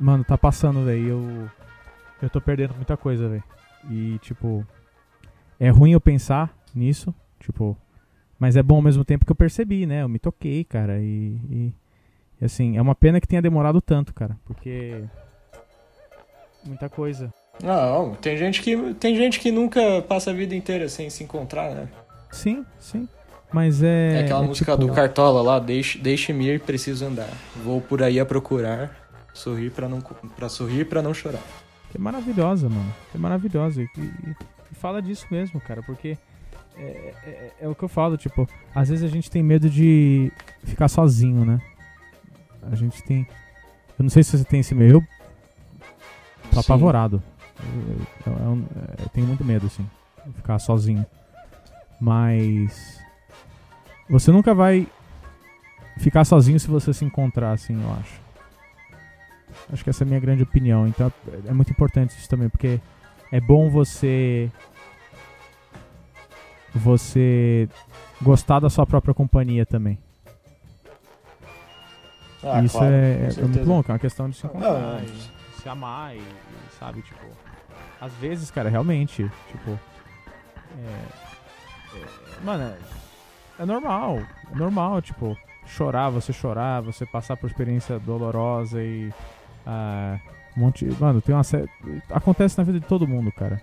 mano, tá passando, velho, eu eu tô perdendo muita coisa, velho. E tipo, é ruim eu pensar nisso, tipo, mas é bom ao mesmo tempo que eu percebi, né? Eu me toquei, cara, e, e, e assim, é uma pena que tenha demorado tanto, cara, porque muita coisa. Não, tem gente que tem gente que nunca passa a vida inteira sem se encontrar, né? Sim, sim. Mas é. É aquela é música tipo- do Cartola lá, deixe, deixe-me ir, preciso andar. Vou por aí a procurar, sorrir para não para sorrir para não chorar. É maravilhosa, mano. É maravilhosa. E, e- e fala disso mesmo, cara, porque é, é- é o que eu falo, tipo, às vezes a gente tem medo de ficar sozinho, né? A gente tem. Eu não sei se você tem esse medo. Eu tô Sim. apavorado. Eu, eu- eu- eu- eu tenho muito medo, assim, de ficar sozinho. Mas. Você nunca vai ficar sozinho se você se encontrar, assim, eu acho. Acho que essa é a minha grande opinião. Então é muito importante isso também, porque é bom você. Você gostar da sua própria companhia também. Ah, isso claro, é, é muito bom, é uma questão de se encontrar Não, e se amar e, e, sabe, tipo. Às vezes, cara, realmente, tipo. É, é- mano, é, é normal. É normal, tipo, chorar, você chorar, você passar por experiência dolorosa e. ah, um monte. Mano, tem uma série. Acontece na vida de todo mundo, cara.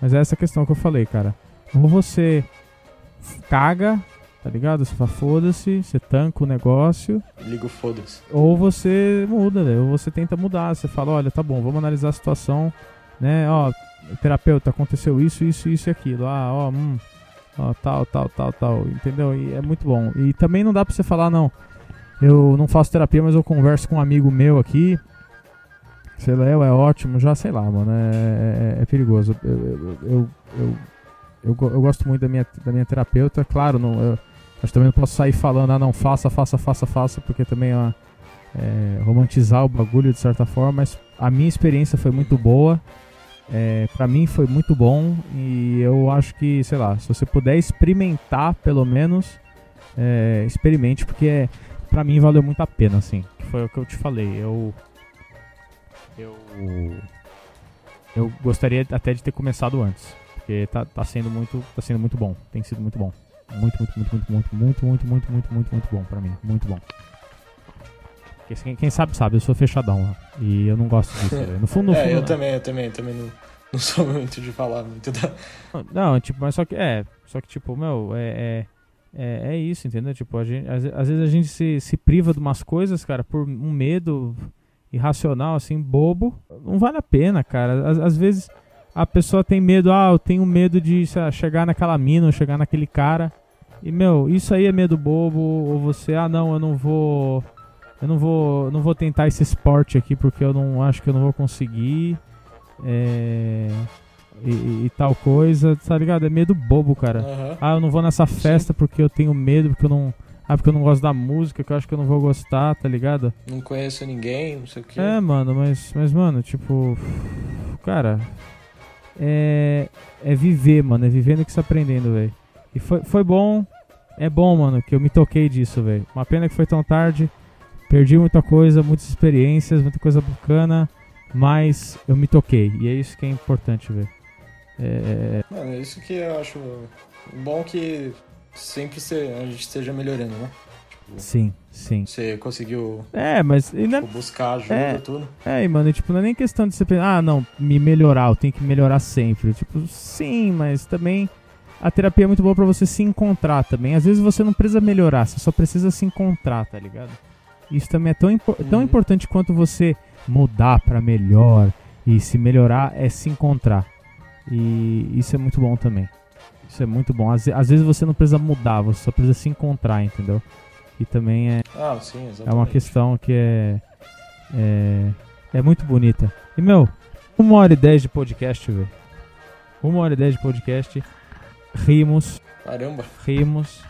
Mas é essa questão que eu falei, cara. Ou você caga, tá ligado? Você fala, foda-se, você tanca o negócio. Ligo foda-se. Ou você muda, né? Ou você tenta mudar. Você fala, olha, tá bom, vamos analisar a situação, né? Ó, terapeuta, aconteceu isso, isso, isso e aquilo. Ah, ó, hum, ó, tal, tal, tal, tal. Entendeu? E é muito bom. E também não dá pra você falar, não. Eu não faço terapia, mas eu converso com um amigo meu aqui. Lá, é ótimo, já sei lá, mano. É, é- é perigoso. Eu, eu, eu, eu, eu, eu gosto muito da minha, da minha terapeuta, claro, não, eu, mas também não posso sair falando, ah, não, faça, faça, faça, faça, porque também é é, romantizar o bagulho de certa forma, mas a minha experiência foi muito boa. É, para mim foi muito bom e eu acho que, sei lá, se você puder experimentar, pelo menos, é, experimente, porque é, pra mim valeu muito a pena, assim. Foi o que eu te falei. Eu. Eu. Gostaria até de ter começado antes. Porque tá, tá sendo muito. Tá sendo muito bom. Tem sido muito bom. Muito, muito, muito, muito, muito, muito, muito, muito, muito, muito, muito bom pra mim. Muito bom. Porque quem, quem sabe, sabe, eu sou fechadão. né? E eu não gosto disso. velho. No fundo, no é, fundo. eu também, eu também, também não, não sou muito de falar muito da. Não, tipo, mas só que é, só que tipo, meu, é é, é, é isso, entendeu? Tipo, a gente, às, às vezes a gente se, se priva de umas coisas, cara, por um medo irracional, assim, bobo. Não vale a pena, cara. Às, às vezes a pessoa tem medo, ah, eu tenho medo de lá, chegar naquela mina, ou chegar naquele cara. E, meu, isso aí é medo bobo, ou você, ah, não, eu não vou. Eu não vou, não vou tentar esse esporte aqui porque eu não acho que eu não vou conseguir. É, e, e- tal coisa, tá ligado? É medo bobo, cara. Aham. Ah, eu não vou nessa festa porque eu tenho medo, porque eu não. Ah, porque eu não gosto da música, que eu acho que eu não vou gostar, tá ligado? Não conheço ninguém, não sei o que. É, mano, mas, mas mano, tipo. Cara. É. É viver, mano. É vivendo que se aprendendo, velho. E foi, foi bom. É bom, mano, que eu me toquei disso, velho. Uma pena que foi tão tarde. Perdi muita coisa, muitas experiências, muita coisa bacana. Mas eu me toquei. E é isso que é importante, velho. É, Mano, é isso que eu acho bom que sempre se- a gente esteja melhorando, né? sim, sim. Você conseguiu É, mas ainda, tipo, buscar ajuda É. e tudo. É, e, mano, e, tipo, não é nem questão de você pensar, ah, não, me melhorar, eu tenho que melhorar sempre. Tipo, sim, mas também a terapia é muito boa pra você se encontrar também. Às vezes você não precisa melhorar, você só precisa se encontrar, tá ligado? Isso também é tão, impo- tão Uhum. importante quanto você mudar pra melhor e se melhorar é se encontrar. E isso é muito bom também. Isso é muito bom. Às, às vezes você não precisa mudar, você só precisa se encontrar, entendeu? E também é, Ah, sim, exatamente. é uma questão que é, é. É muito bonita. E, meu, uma hora e dez de podcast, velho. Uma hora e dez de podcast. Rimos, Caramba. rimos.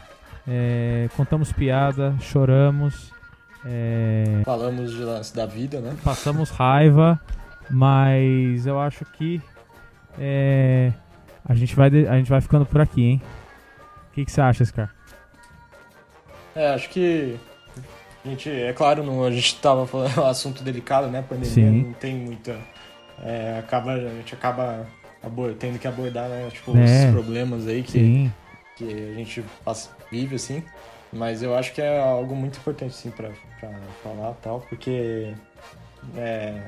é, contamos piada, choramos. é, Falamos de lance da vida, né? passamos raiva. Mas eu acho que. é, a, gente vai a gente vai ficando por aqui, hein? que, que você acha, Scar? É, acho que. A gente, é claro, não, a gente tava falando um assunto delicado, né? Pandemia Sim. não tem muita. é, acaba, a gente acaba abor- tendo que abordar, né? Tipo, É. esses problemas aí que, Sim, que a gente vive, assim. Mas eu acho que é algo muito importante, sim, pra, pra falar e tal, porque é,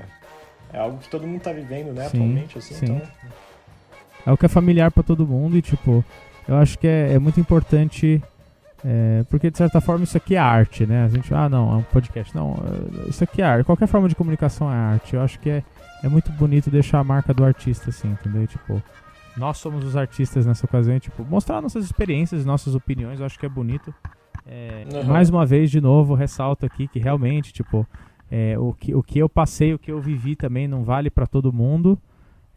é algo que todo mundo tá vivendo, né, Sim, atualmente, assim, sim. então. É o que é familiar pra todo mundo e, tipo, eu acho que é, é muito importante, é, porque de certa forma isso aqui é arte, né? A gente, ah, não, é um podcast. Não, é- isso aqui é arte. Qualquer forma de comunicação é arte. Eu acho que é, é muito bonito deixar a marca do artista, assim, entendeu? Tipo, nós somos os artistas nessa ocasião, e, tipo, mostrar nossas experiências, nossas opiniões, eu acho que é bonito. É, Uhum. Mais uma vez, de novo, ressalto aqui que realmente, tipo, é, o, que, o que eu passei, o que eu vivi também não vale pra todo mundo.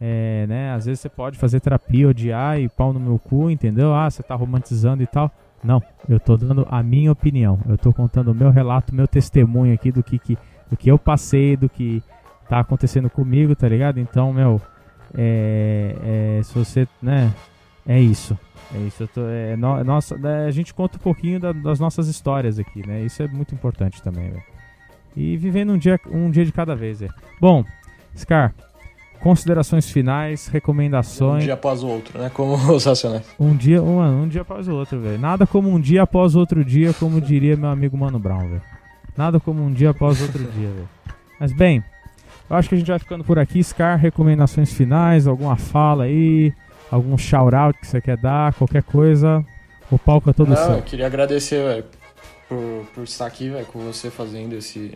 É, né? Às vezes você pode fazer terapia, odiar e pau no meu cu, entendeu? Ah, você tá romantizando e tal. Não, eu tô dando a minha opinião. Eu tô contando o meu relato, meu testemunho aqui do que, que, do que eu passei, do que tá acontecendo comigo, tá ligado? Então, meu, é, é, se você, né, é isso. É isso, tô, é, no- nossa, né, a gente conta um pouquinho da- das nossas histórias aqui, né? Isso é muito importante também. E vivendo um dia, um dia de cada vez, velho. Bom, Scar, considerações finais, Um recomendações. dia após o outro, né? Como os racionais. Um dia, um, um dia após o outro, velho. Nada como um dia após outro dia, como diria meu amigo Mano Brown, velho. Nada como um dia após outro dia, velho. Mas bem, eu acho que a gente vai ficando por aqui. Scar, recomendações finais, alguma fala aí, algum shout-out que você quer dar, qualquer coisa. O palco é todo Não, seu. eu queria agradecer, velho, por, por estar aqui, velho, com você fazendo esse,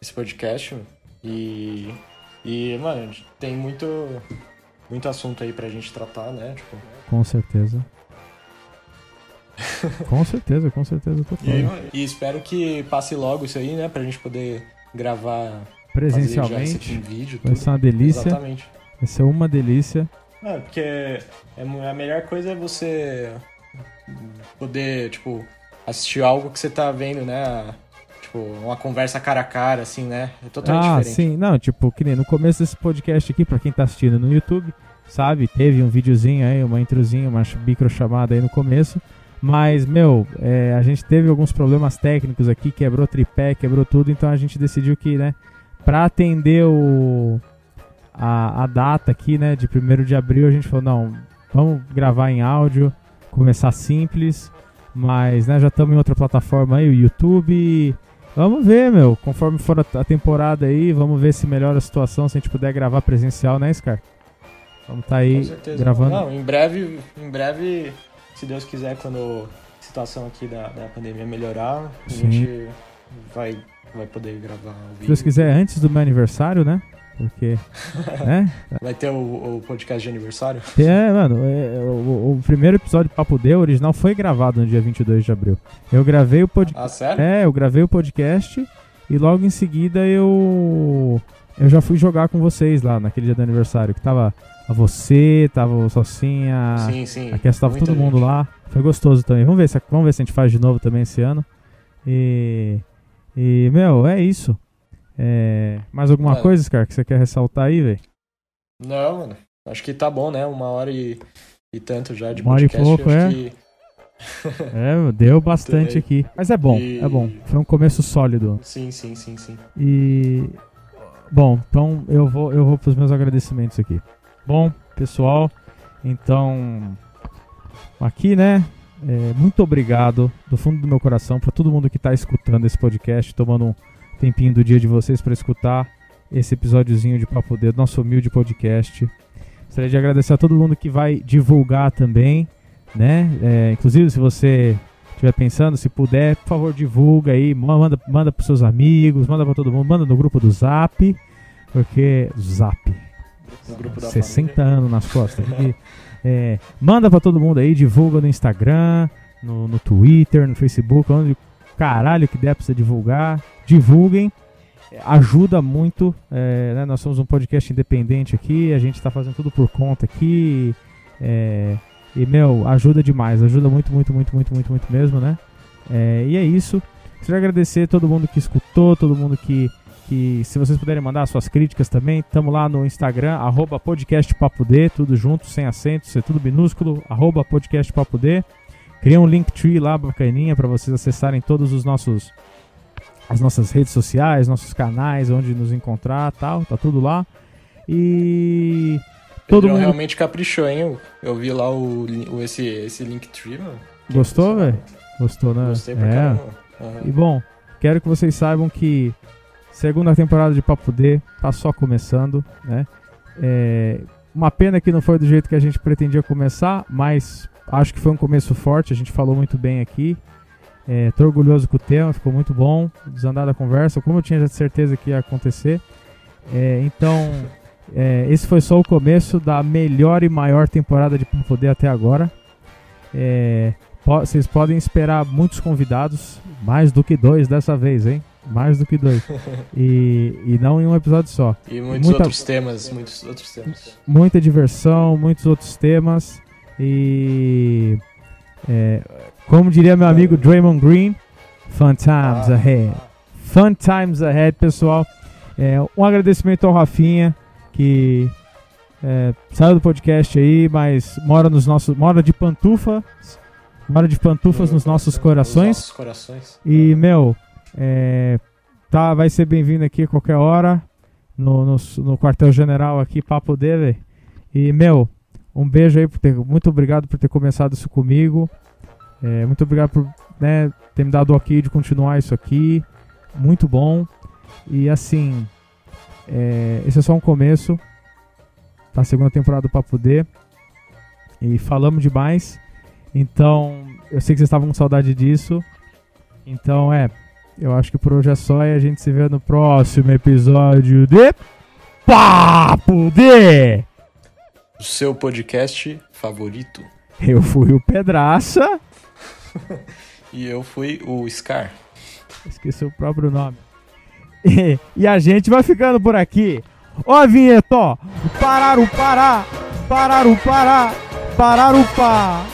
esse podcast. E, e, mano, tem muito, muito assunto aí pra gente tratar, né? Tipo, Com certeza. com certeza, com certeza, eu tô e, falando. e espero que passe logo isso aí, né? Pra gente poder gravar, Presencialmente. vídeo, Vai ser uma delícia. Exatamente. Vai ser uma delícia. É, porque é a melhor coisa é você poder, tipo, assistir algo que você tá vendo, né? Tipo, uma conversa cara a cara, assim, né? É totalmente ah, diferente. sim. Não, tipo, que nem no começo desse podcast aqui, pra quem tá assistindo no YouTube, sabe? Teve um videozinho aí, uma introzinha, uma micro chamada aí no começo. Mas, meu, é, a gente teve alguns problemas técnicos aqui, quebrou tripé, quebrou tudo, então a gente decidiu que, né, pra atender o, a, a data aqui, né, de 1 de abril, a gente falou, não, vamos gravar em áudio, começar simples, mas, né, já estamos em outra plataforma aí, o YouTube. Vamos ver, meu, conforme for a, a temporada aí, vamos ver se melhora a situação, se a gente puder gravar presencial, né, Scar? Vamos tá aí Com certeza. gravando. Não, em breve, em breve, se Deus quiser, quando a situação aqui da, da pandemia melhorar, a Sim. gente vai, vai poder gravar o vídeo. Se Deus quiser, antes do meu aniversário, né? Porque, né? Vai ter o, o podcast de aniversário? É, mano, é, o, o primeiro episódio do Papo Deu original foi gravado no dia 22 de abril. Eu gravei o podcast. Ah, sério? É, eu gravei o podcast e logo em seguida eu eu já fui jogar com vocês lá naquele dia do aniversário, que tava a você, tava o Salsinha, sim, sim. aqui estava Muita todo mundo gente. lá. Foi gostoso também. Vamos ver se vamos ver se a gente faz de novo também esse ano. E e meu, é isso. É, mais alguma Mano. coisa, Scar, que você quer ressaltar aí, velho? Não, mano. Acho que tá bom, né? Uma hora e, e tanto já de Uma hora e podcast. pouco, é. que É, deu bastante aqui. Mas é bom, E- é bom. Foi um começo sólido. Sim, sim, sim, sim. E bom, então eu vou eu vou pros meus agradecimentos aqui. Bom, pessoal, então aqui, né? é, muito obrigado do fundo do meu coração para todo mundo que tá escutando esse podcast, tomando um tempinho do dia de vocês para escutar esse episódiozinho de Papo Dedo, nosso humilde podcast. Gostaria de agradecer a todo mundo que vai divulgar também, né? É, inclusive, se você estiver pensando, se puder, por favor, divulga aí, ma- manda, manda pros seus amigos, manda para todo mundo, manda no grupo do Zap, porque Zap, No grupo da 60 família. anos nas costas. E, é, manda pra todo mundo aí, divulga no Instagram, no, no Twitter, no Facebook, onde caralho que der pra você divulgar. Divulguem, ajuda muito. é, né, nós somos um podcast independente aqui, a gente tá fazendo tudo por conta aqui. é, e, meu, ajuda demais, ajuda muito, muito, muito, muito, muito, muito mesmo, né? É, e é isso. Queria agradecer todo mundo que escutou, todo mundo que que se vocês puderem mandar suas críticas também, estamos lá no Instagram, arroba podcastpapod, tudo junto, sem acento, é tudo minúsculo, arroba podcastpapod. Cria um Linktree lá bacaninha para vocês acessarem todos os nossos as nossas redes sociais, nossos canais, onde nos encontrar, tal, tá tudo lá. E todo mundo realmente caprichou, hein? Eu, eu vi lá o, o- esse, esse Linktree, mano. gostou, velho? Gostou, né? Gostei pra é. caramba. Aham. E bom, quero que vocês saibam que segunda temporada de Papo D tá só começando, né? É, uma pena que não foi do jeito que a gente pretendia começar, mas acho que foi um começo forte, a gente falou muito bem aqui. É, tô orgulhoso com o tema, ficou muito bom, desandar a conversa, como eu tinha já certeza que ia acontecer. É, então, é, esse foi só o começo da melhor e maior temporada de Papo D até agora. É, po- vocês podem esperar muitos convidados, mais do que dois dessa vez, hein? Mais do que dois. e, e não em um episódio só. E muitos Muita- outros temas, muitos outros temas. Muita diversão, muitos outros temas. E. é, como diria meu amigo Draymond Green, fun times Ah. ahead. Fun times ahead, pessoal. É, um agradecimento ao Rafinha, que é, saiu do podcast aí, mas mora nos nossos. Mora de pantufa. Mora de pantufas nos nossos corações. Nos nossos corações. E, meu, é, tá, vai ser bem-vindo aqui a qualquer hora no, no, no quartel-general aqui, Papo D, velho. E, meu, um beijo aí, por ter, muito obrigado por ter começado isso comigo. É, muito obrigado por né, ter me dado o ok de continuar isso aqui. Muito bom. E, assim, é, esse é só um começo da segunda temporada do Papo D. E falamos demais. Então, eu sei que vocês estavam com saudade disso. Então, é. Eu acho que por hoje é só e a gente se vê no próximo episódio de Papo D! O seu podcast favorito. Eu fui o Pedraça. E eu fui o Scar. Esqueci o próprio nome. E, a gente vai ficando por aqui. Ó, vinheta, ó. Parar o parar. Parar o parar. Parar o pá.